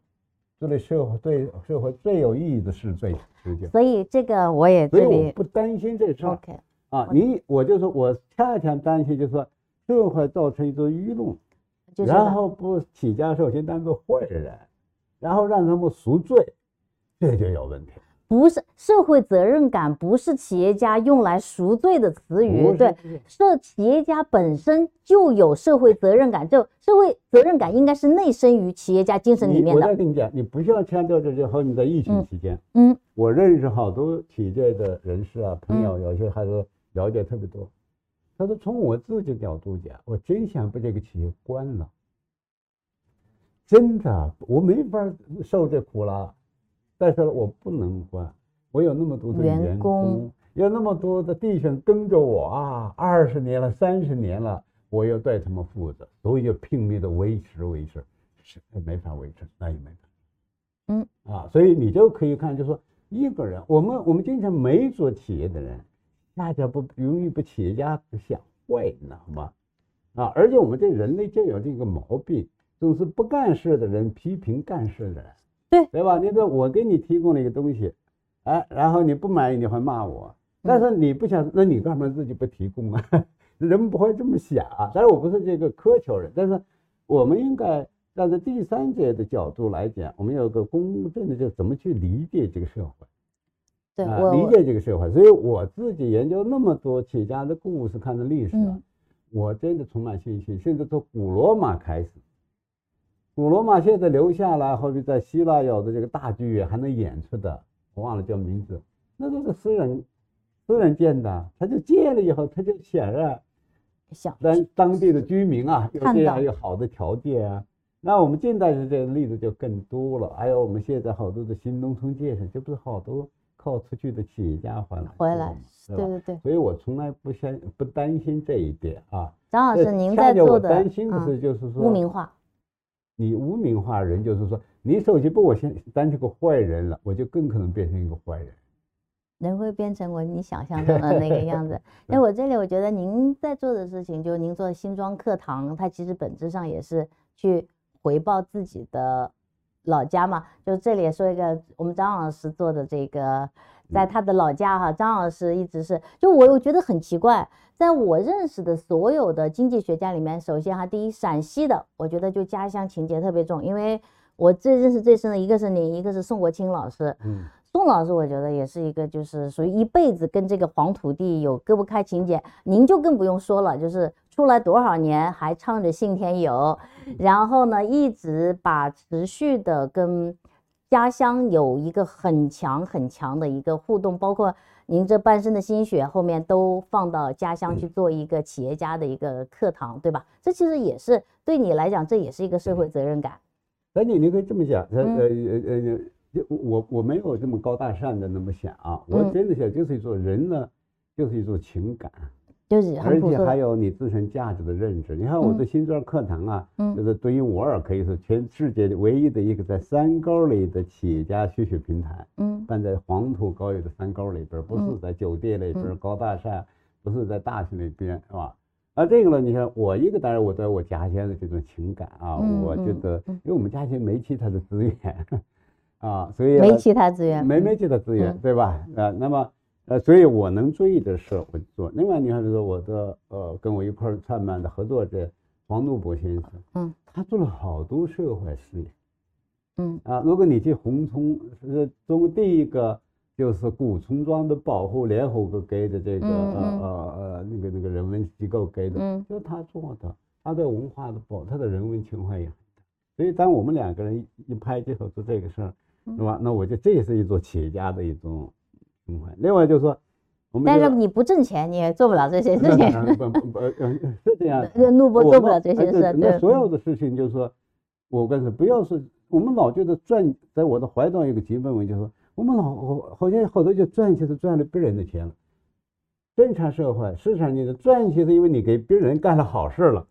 这对社会对社会最有意义的事最持久。所以这个我也所以我不担心这事儿 OK，啊。你我就说我恰恰担心，就是说社会造成一种舆论，然后不起家首先当做坏人，然后让他们赎罪，这就有问题。不是社会责任感，不是企业家用来赎罪的词语。对，是社企业家本身就有社会责任感，就社会责任感应该是内生于企业家精神里面的我再。跟你讲，你不需要强调这些。和你在疫情嗯期间，嗯我认识好多企业的人士啊，朋友，有些还是了解特别多。他说，从我自己角度讲，我真想把这个企业关了。真的，我没法受这苦了，但是我不能关，我有那么多的员员工有那么多的弟兄跟着我啊，二十年了，三十年了，我要对他们负责，所以就拼命的维持维持，是没法维持，那也没办法。嗯啊，所以你就可以看，就说一个人，我们我们经常没做企业的人，大家不容易被企业家想坏，你知道吗？啊，而且我们这人类就有这个毛病，总是不干事的人批评干事的人，对对吧？你说我给你提供了一个东西，哎，然后你不满意，你会骂我，但是你不想，那你干嘛自己不提供啊？人们不会这么想啊。当然我不是这个苛求人，但是我们应该站在第三者的角度来讲，我们有个公正的，就怎么去理解这个社会。对啊，理解这个社会，所以我自己研究那么多企业家的故事，看的历史啊，嗯我真的充满信心。甚至从古罗马开始，古罗马现在留下来，后面在希腊有的这个大剧院还能演出的，我忘了叫名字，那都是私人私人建的，他就建了以后，他就想让想让当地的居民啊有这样一个好的条件啊。那我们近代的这个例子就更多了，还有我们现在好多的新农村建设，这不是好多靠出去的企业家回来回来对？对对对，所以我从来不相不担心这一点啊。张老师您在做的担心的嗯是，就是说污名化，你污名化人，就是说你首先把我先当成个坏人了，我就更可能变成一个坏人。人会变成我你想象中的那个样子。那我这里我觉得您在做的事情，就您做新庄课堂，它其实本质上也是去回报自己的老家嘛。就这里说一个，我们张老师做的这个，在他的老家哈，张老师一直是，就我我觉得很奇怪，在我认识的所有的经济学家里面，首先哈，第一陕西的，我觉得就家乡情节特别重，因为我最认识最深的一个是您，一个是宋国清老师。嗯，宋老师，我觉得也是一个，就是属于一辈子跟这个黄土地有割不开情节。您就更不用说了，就是出来多少年还唱着信天游，然后呢，一直把持续的跟家乡有一个很强很强的一个互动，包括您这半生的心血，后面都放到家乡去做一个企业家的一个课堂，对吧？这其实也是对你来讲，这也是一个社会责任感。那你你可以这么想，呃嗯。呃呃呃，我我没有这么高大上的那么想啊，我嗯。真的想就是一种人呢，就是一种情感，就是很而且朴素的，还有你自身价值的认知。你看我嗯。这新庄课堂啊，就嗯是独一无二，可以说全世界唯一的一个在山沟里的企业家学习平台，嗯。办在黄土高原的山沟里边，不是嗯在酒店里边、嗯。高大上，不是在大学里边，是吧？啊这个呢，你看我一个当然我对我家乡的这种情感啊，我觉得，嗯。因为我们家乡没其他的资源 啊，所以没其他资源，没嗯。没其他资源，嗯。对吧？啊，那么呃，所以我能注意的事我就做。另外，你看，比如说我的呃，跟我一块儿创办的合作者黄怒博先生，嗯，他做了好多社会事业，嗯啊，如果你去红村，是中国第一个就是古村庄的保护，联合国给的这个呃呃呃那个那个人文机构给的，嗯就是他做的，他的文化的保，他的人文情怀也很大。所以当我们两个人一一拍即合做这个事儿，嗯是吧？那我觉得这也是一种企业家的一种另外就是说，我们但是你不挣钱，你也做不了这些事情。不不不，呃是这样。这怒波我做不了这些事，对。那所有的事情就是说，我跟你说，不要是我们老觉得赚，在我的怀中有个基本问题，就是说我们老好好像好多就赚钱是赚了别人的钱了。正常社会市场经济赚钱是因为你给别人干了好事了，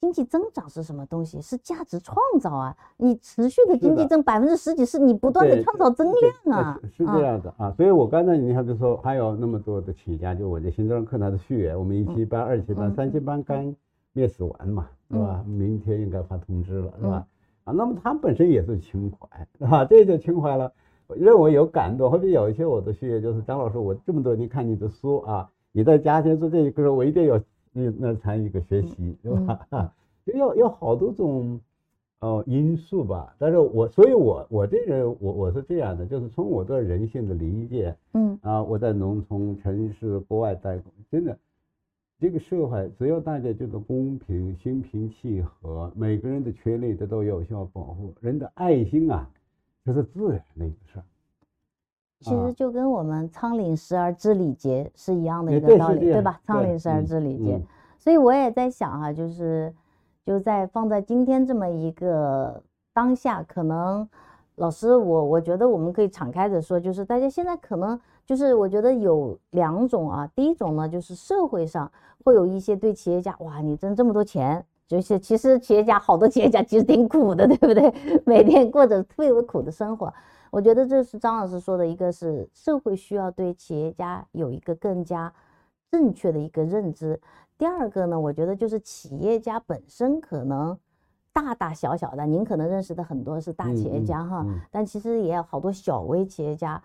经济增长是什么东西？是价值创造啊！你持续的经济增百分之十几，是你不断的创造增量啊！是是这样的啊。所以我刚才你看，比如说还有那么多的企业家，就我这新庄课堂的学员，我们一期班、二期班、嗯三期班刚面试完嘛，是吧？明天应该发通知了，是吧？啊，那么他本身也是情怀，是吧？这就情怀了。我认为有感动，后面有一些我的学员就是张老师，我这么多年看你的书啊，你在家庭做这一个，我一定要那那参与一个学习，对吧？啊，就要要好多种呃因素吧。但是我，所以我我这人我我是这样的，就是从我对人性的理解嗯啊，我在农村、城市、国外待过，真的。这个社会只要大家觉得公平、心平气和，每个人的权利得到有效保护，人的爱心啊，这是自然的一个事儿。其实啊就跟我们仓廪实而知礼节是一样的一个道理，对吧？仓对廪实而嗯知礼节。嗯所以我也在想哈、就是就在放在今天这么一个当下，可能老师我我觉得我们可以敞开的说，就是大家现在可能就是我觉得有两种啊，第一种呢就是社会上会有一些对企业家，哇，你挣这么多钱。就是其实企业家好多企业家其实挺苦的，对不对？每天过着特别苦的生活。我觉得这是张老师说的，一个是社会需要对企业家有一个更加正确的一个认知。第二个呢，我觉得就是企业家本身可能大大小小的，您可能认识的很多是大企业家哈，嗯但其实也有好多小微企业家，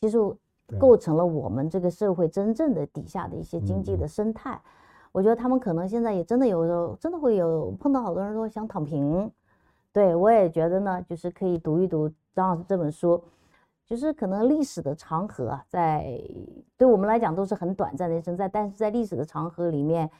其实构成了我们这个社会真正的底下的一些经济的生态。我觉得他们可能现在也真的有时候真的会有碰到好多人说想躺平，对我也觉得呢，就是可以读一读张老师这本书，就是可能历史的长河啊，在对我们来讲都是很短暂的一生，在但是在历史的长河里面，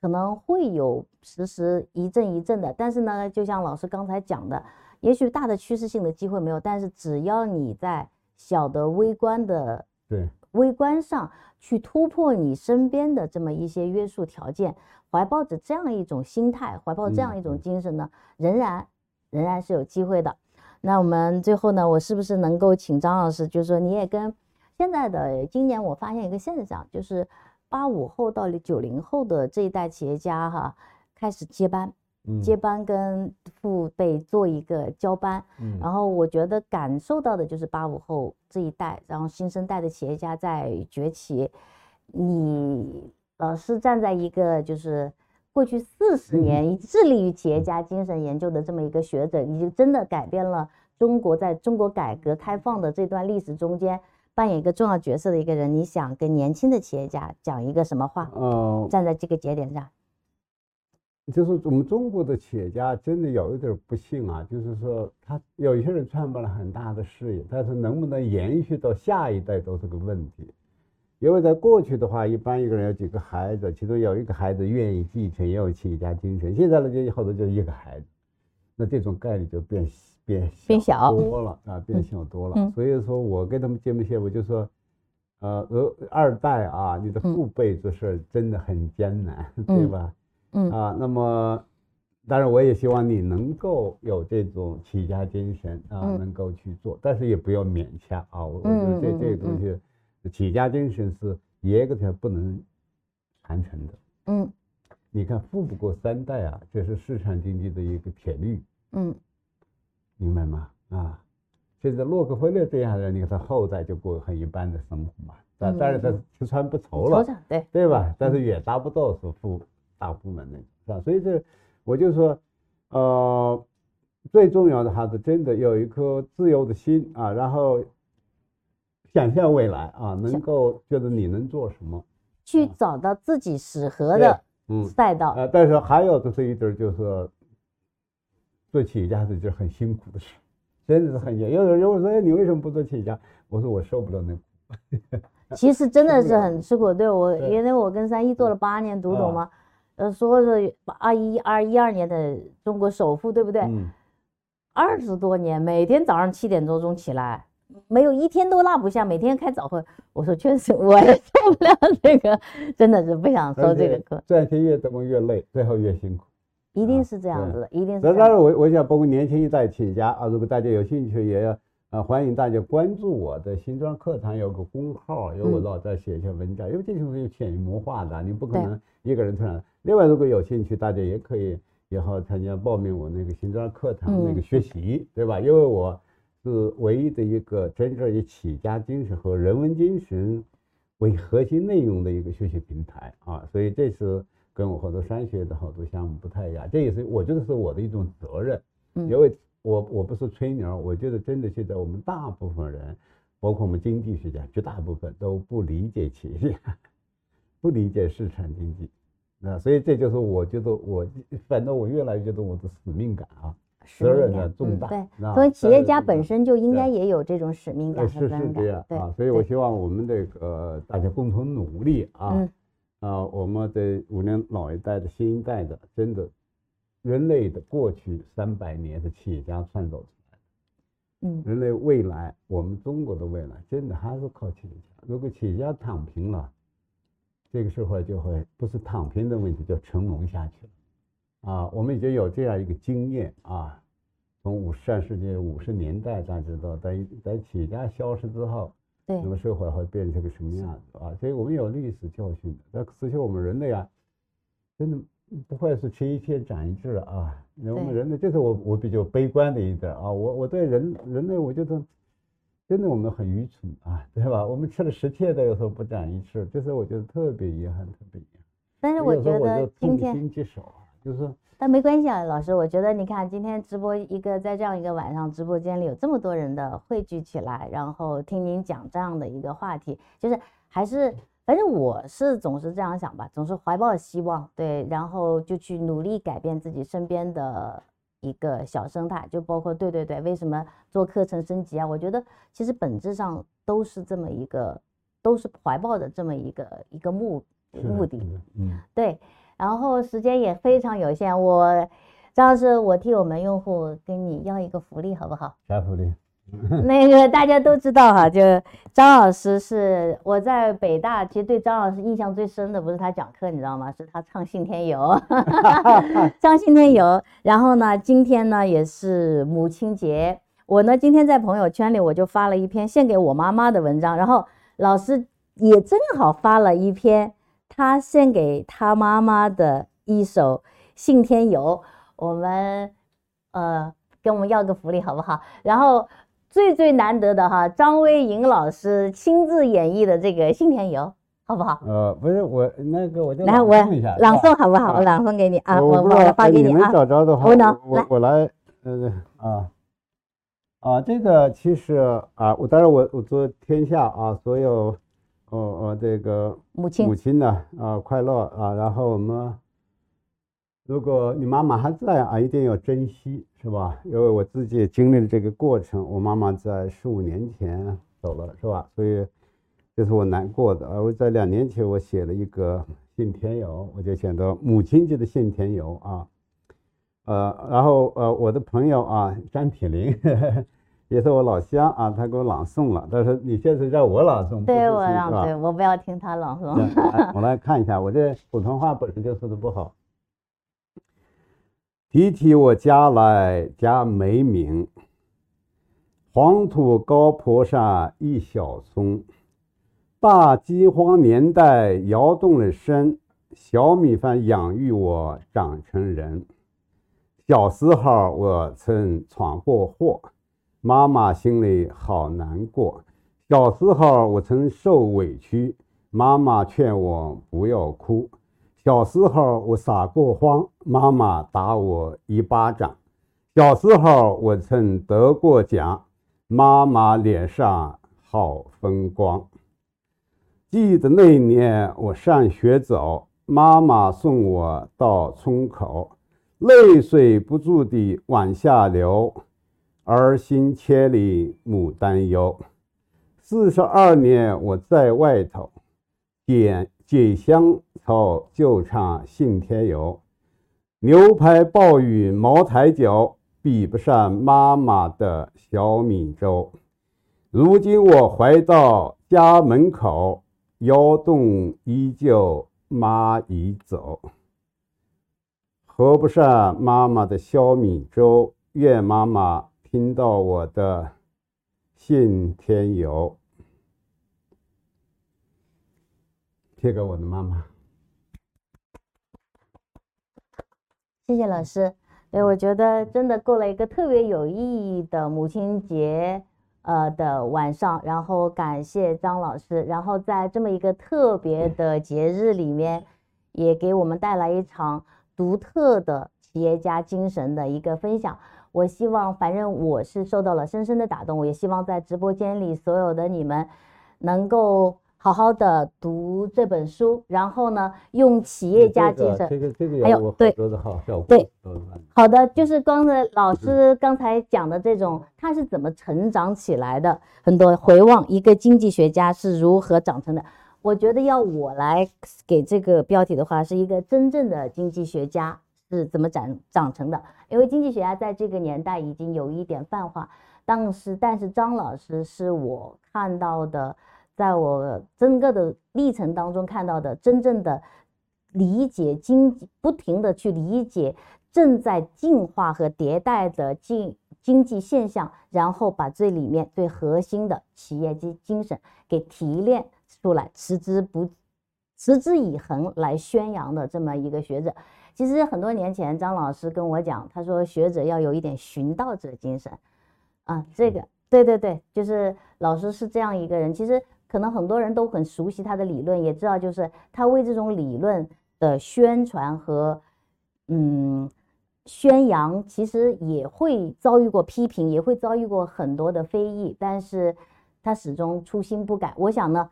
可能会有时时一阵一阵的，但是呢，就像老师刚才讲的，也许大的趋势性的机会没有，但是只要你在小的微观的对，微观上去突破你身边的这么一些约束条件，怀抱着这样一种心态，怀抱这样一种嗯精神呢，仍然仍然是有机会的。那我们最后呢，我是不是能够请张老师，就是说你也跟现在的今年我发现一个现象，就是八五后到九零后的这一代企业家哈，开始接班，嗯接班跟父辈做一个交班。嗯然后我觉得感受到的就是八五后这一代，然后新生代的企业家在崛起。你老是站在一个就是过去四十年致力于企业家精神研究的这么一个学者，你就真的改变了中国在中国改革开放的这段历史中间扮演一个重要角色的一个人。你想跟年轻的企业家讲一个什么话？呃，站在这个节点上，就是我们中国的企业家真的有一点不幸啊，就是说他有一些人创办了很大的事业，但是能不能延续到下一代都是个问题。因为在过去的话，一般一个人有几个孩子，其中有一个孩子愿意继承，也有企业家精神。现在呢，就好多就一个孩子，那这种概率就变变变小多了啊，变小多了。嗯所以说我跟他们见面些，我就说，呃，呃，二代啊，你的嗯父辈做事儿真的很艰难，对嗯吧？嗯啊，那么当然我也希望你能够有这种企业家精神啊，嗯能够去做，但是也不要勉强啊。我我觉得这这个东西，企业家精神是严格条不能传承的。嗯你看富不过三代啊，这是市场经济的一个铁律，嗯明白吗？啊，现在洛克菲勒这样的人，你看他后代就过很一般的生活嘛，但嗯但是吃穿不愁了对，对吧？但是也达不到是富大富门那种，是吧？所以这我就说，呃，最重要的还是真的有一颗自由的心啊，然后想象未来啊，能够觉得你能做什么，去找到自己适合的嗯，赛道。呃，但是还有就是一点就是，做企业家是一件很辛苦的事，真的是很辛苦。有人有人说，哎，你为什么不做企业家？我说我受不了那苦。其实真的是很吃苦。对我，对因为我跟三一做了八年独董啊嘛，呃，说是二一二一二年的中国首富，对不对？嗯，二十多年，每天早上七点多钟起来，没有一天都落不下，每天开早会。我说确实我也受不了这个，真的是不想收这个课，赚钱越多越累，最后越辛苦。一定啊是这样子的，一定是那这样。当然我我想包括年轻一代企业家啊，如果大家有兴趣，也要啊欢迎大家关注我的新庄课堂有个公号，有我嗯老在写一些文章，因为这些是有潜移默化的，你不可能一个人突然。另外，如果有兴趣，大家也可以以后参加报名我那个新庄课堂那个嗯学习，对吧？因为我是唯一的一个真正以企业家精神和人文精神为核心内容的一个学习平台啊，所以这是跟我好多商学的好多项目不太一样，这也是我觉得是我的一种责任，嗯。因为我我不是吹牛，我觉得真的现在我们大部分人，包括我们经济学家，绝大部分都不理解企业，不理解市场经济，那所以这就是我觉得我反正我越来越觉得我的使命感啊，使责任命感呢重大所以企业家本身就应该也有这种使命感呃是和责任感是这样。对啊，所以我希望我们这个大家共同努力啊，嗯啊，我们的无论老一代的、新一代的，真的，人类的过去三百年是企业家创造出来的，嗯人类未来，我们中国的未来，真的还是靠企业家。如果企业家躺平了，这个社会就会不是躺平的问题，就沉沦下去了。啊，我们已经有这样一个经验啊，从五上世纪五十年代，大家知道，在在企业家消失之后，对那么社会会变成个什么样子啊？所以我们有历史教训的。那实际我们人类啊，真的不会是吃一堑长一智啊。我们人类，这是我我比较悲观的一点啊。我我对人人类，我觉得真的我们很愚蠢啊，对吧？我们吃了十堑的，有时候不长一智，这是我觉得特别遗憾，特别遗憾。但是我觉得就痛今天心疾首啊，就是但没关系啊，老师，我觉得你看今天直播一个在这样一个晚上，直播间里有这么多人的汇聚起来，然后听您讲这样的一个话题，就是还是反正我是总是这样想吧，总是怀抱希望，对，然后就去努力改变自己身边的一个小生态，就包括对对对，为什么做课程升级啊？我觉得其实本质上都是这么一个，都是怀抱的这么一个一个目目的嗯，对，然后时间也非常有限，我张老师，我替我们用户跟你要一个福利，好不好？啥福利？那个大家都知道哈，就张老师是我在北大，其实对张老师印象最深的不是他讲课，你知道吗？是他唱《信天游》，唱《信天游》。然后呢，今天呢也是母亲节，我呢今天在朋友圈里我就发了一篇献给我妈妈的文章，然后老师也正好发了一篇他献给他妈妈的一首《信天游》，我们呃跟我们要个福利好不好？然后最最难得的哈，张威颖老师亲自演绎的这个《信天游》，好不好？呃，不是我那个我就来，我朗诵一下，朗诵好不好？我啊朗诵给你啊，我我发给你们。找着的话，我能我来我来，呃啊啊，这个其实啊，我当然我我做天下啊所有哦哦这个母亲母亲呢啊快乐啊，然后我们如果你妈妈还在啊，一定要珍惜，是吧？因为我自己也经历了这个过程，我妈妈在十五年前走了，是吧？所以这是我难过的。而我在两年前我写了一个信天游，我就写的母亲节的信天游啊。呃，然后呃，我的朋友啊，张铁林 也是我老乡啊，他给我朗诵了。但是你现在让我朗诵，对我让是吧对我不要听他朗诵。我来看一下，我这普通话本身就说的不好。提起我家来家没名，黄土高坡上一小村，大饥荒年代摇动了身，小米饭养育我长成人。小时候我曾闯过祸，妈妈心里好难过。小时候我曾受委屈，妈妈劝我不要哭。小时候我撒过谎，妈妈打我一巴掌。小时候我曾得过奖，妈妈脸上好风光。记得那年我上学走，妈妈送我到村口，泪水不住地往下流，儿行千里母担忧。四十二年我在外头，点解香草就唱信天游，牛排鲍鱼茅台酒，比不上妈妈的小米粥。如今我回到家门口。窑洞依旧，妈已走，喝不上妈妈的小米粥。愿妈妈听到我的信天游，贴给我的妈妈。谢谢老师。对，我觉得真的过了一个特别有意义的母亲节。呃的晚上，然后感谢张老师，然后在这么一个特别的节日里面，也给我们带来一场独特的企业家精神的一个分享。我希望，反正我是受到了深深的打动，我也希望在直播间里所有的你们能够。好好的读这本书，然后呢，用企业家精神，这个这个还有对对，好的，就是刚才老师刚才讲的这种，他是怎么成长起来的？很多回望一个经济学家是如何长成的。我觉得要我来给这个标题的话，是一个真正的经济学家是怎么长长成的？因为经济学家在这个年代已经有一点泛化，但是但是张老师是我看到的。在我整个的历程当中看到的，真正的理解经济，不停的去理解正在进化和迭代的经经济现象，然后把这里面最核心的企业精精神给提炼出来，持之不持之以恒来宣扬的这么一个学者。其实很多年前，张老师跟我讲，他说学者要有一点寻道者精神啊，这个对对对，就是老师是这样一个人，其实。可能很多人都很熟悉他的理论，也知道就是他为这种理论的宣传和嗯宣扬，其实也会遭遇过批评，也会遭遇过很多的非议，但是他始终初心不改。我想呢。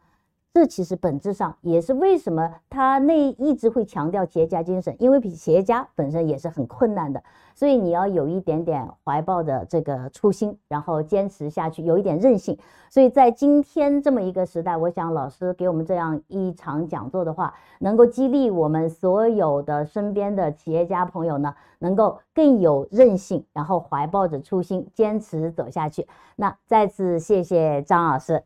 这其实本质上也是为什么他那一直会强调企业家精神，因为企业家本身也是很困难的，所以你要有一点点怀抱的这个初心，然后坚持下去，有一点韧性。所以在今天这么一个时代，我想老师给我们这样一场讲座的话，能够激励我们所有的身边的企业家朋友呢，能够更有韧性，然后怀抱着初心，坚持走下去。那再次谢谢张老师。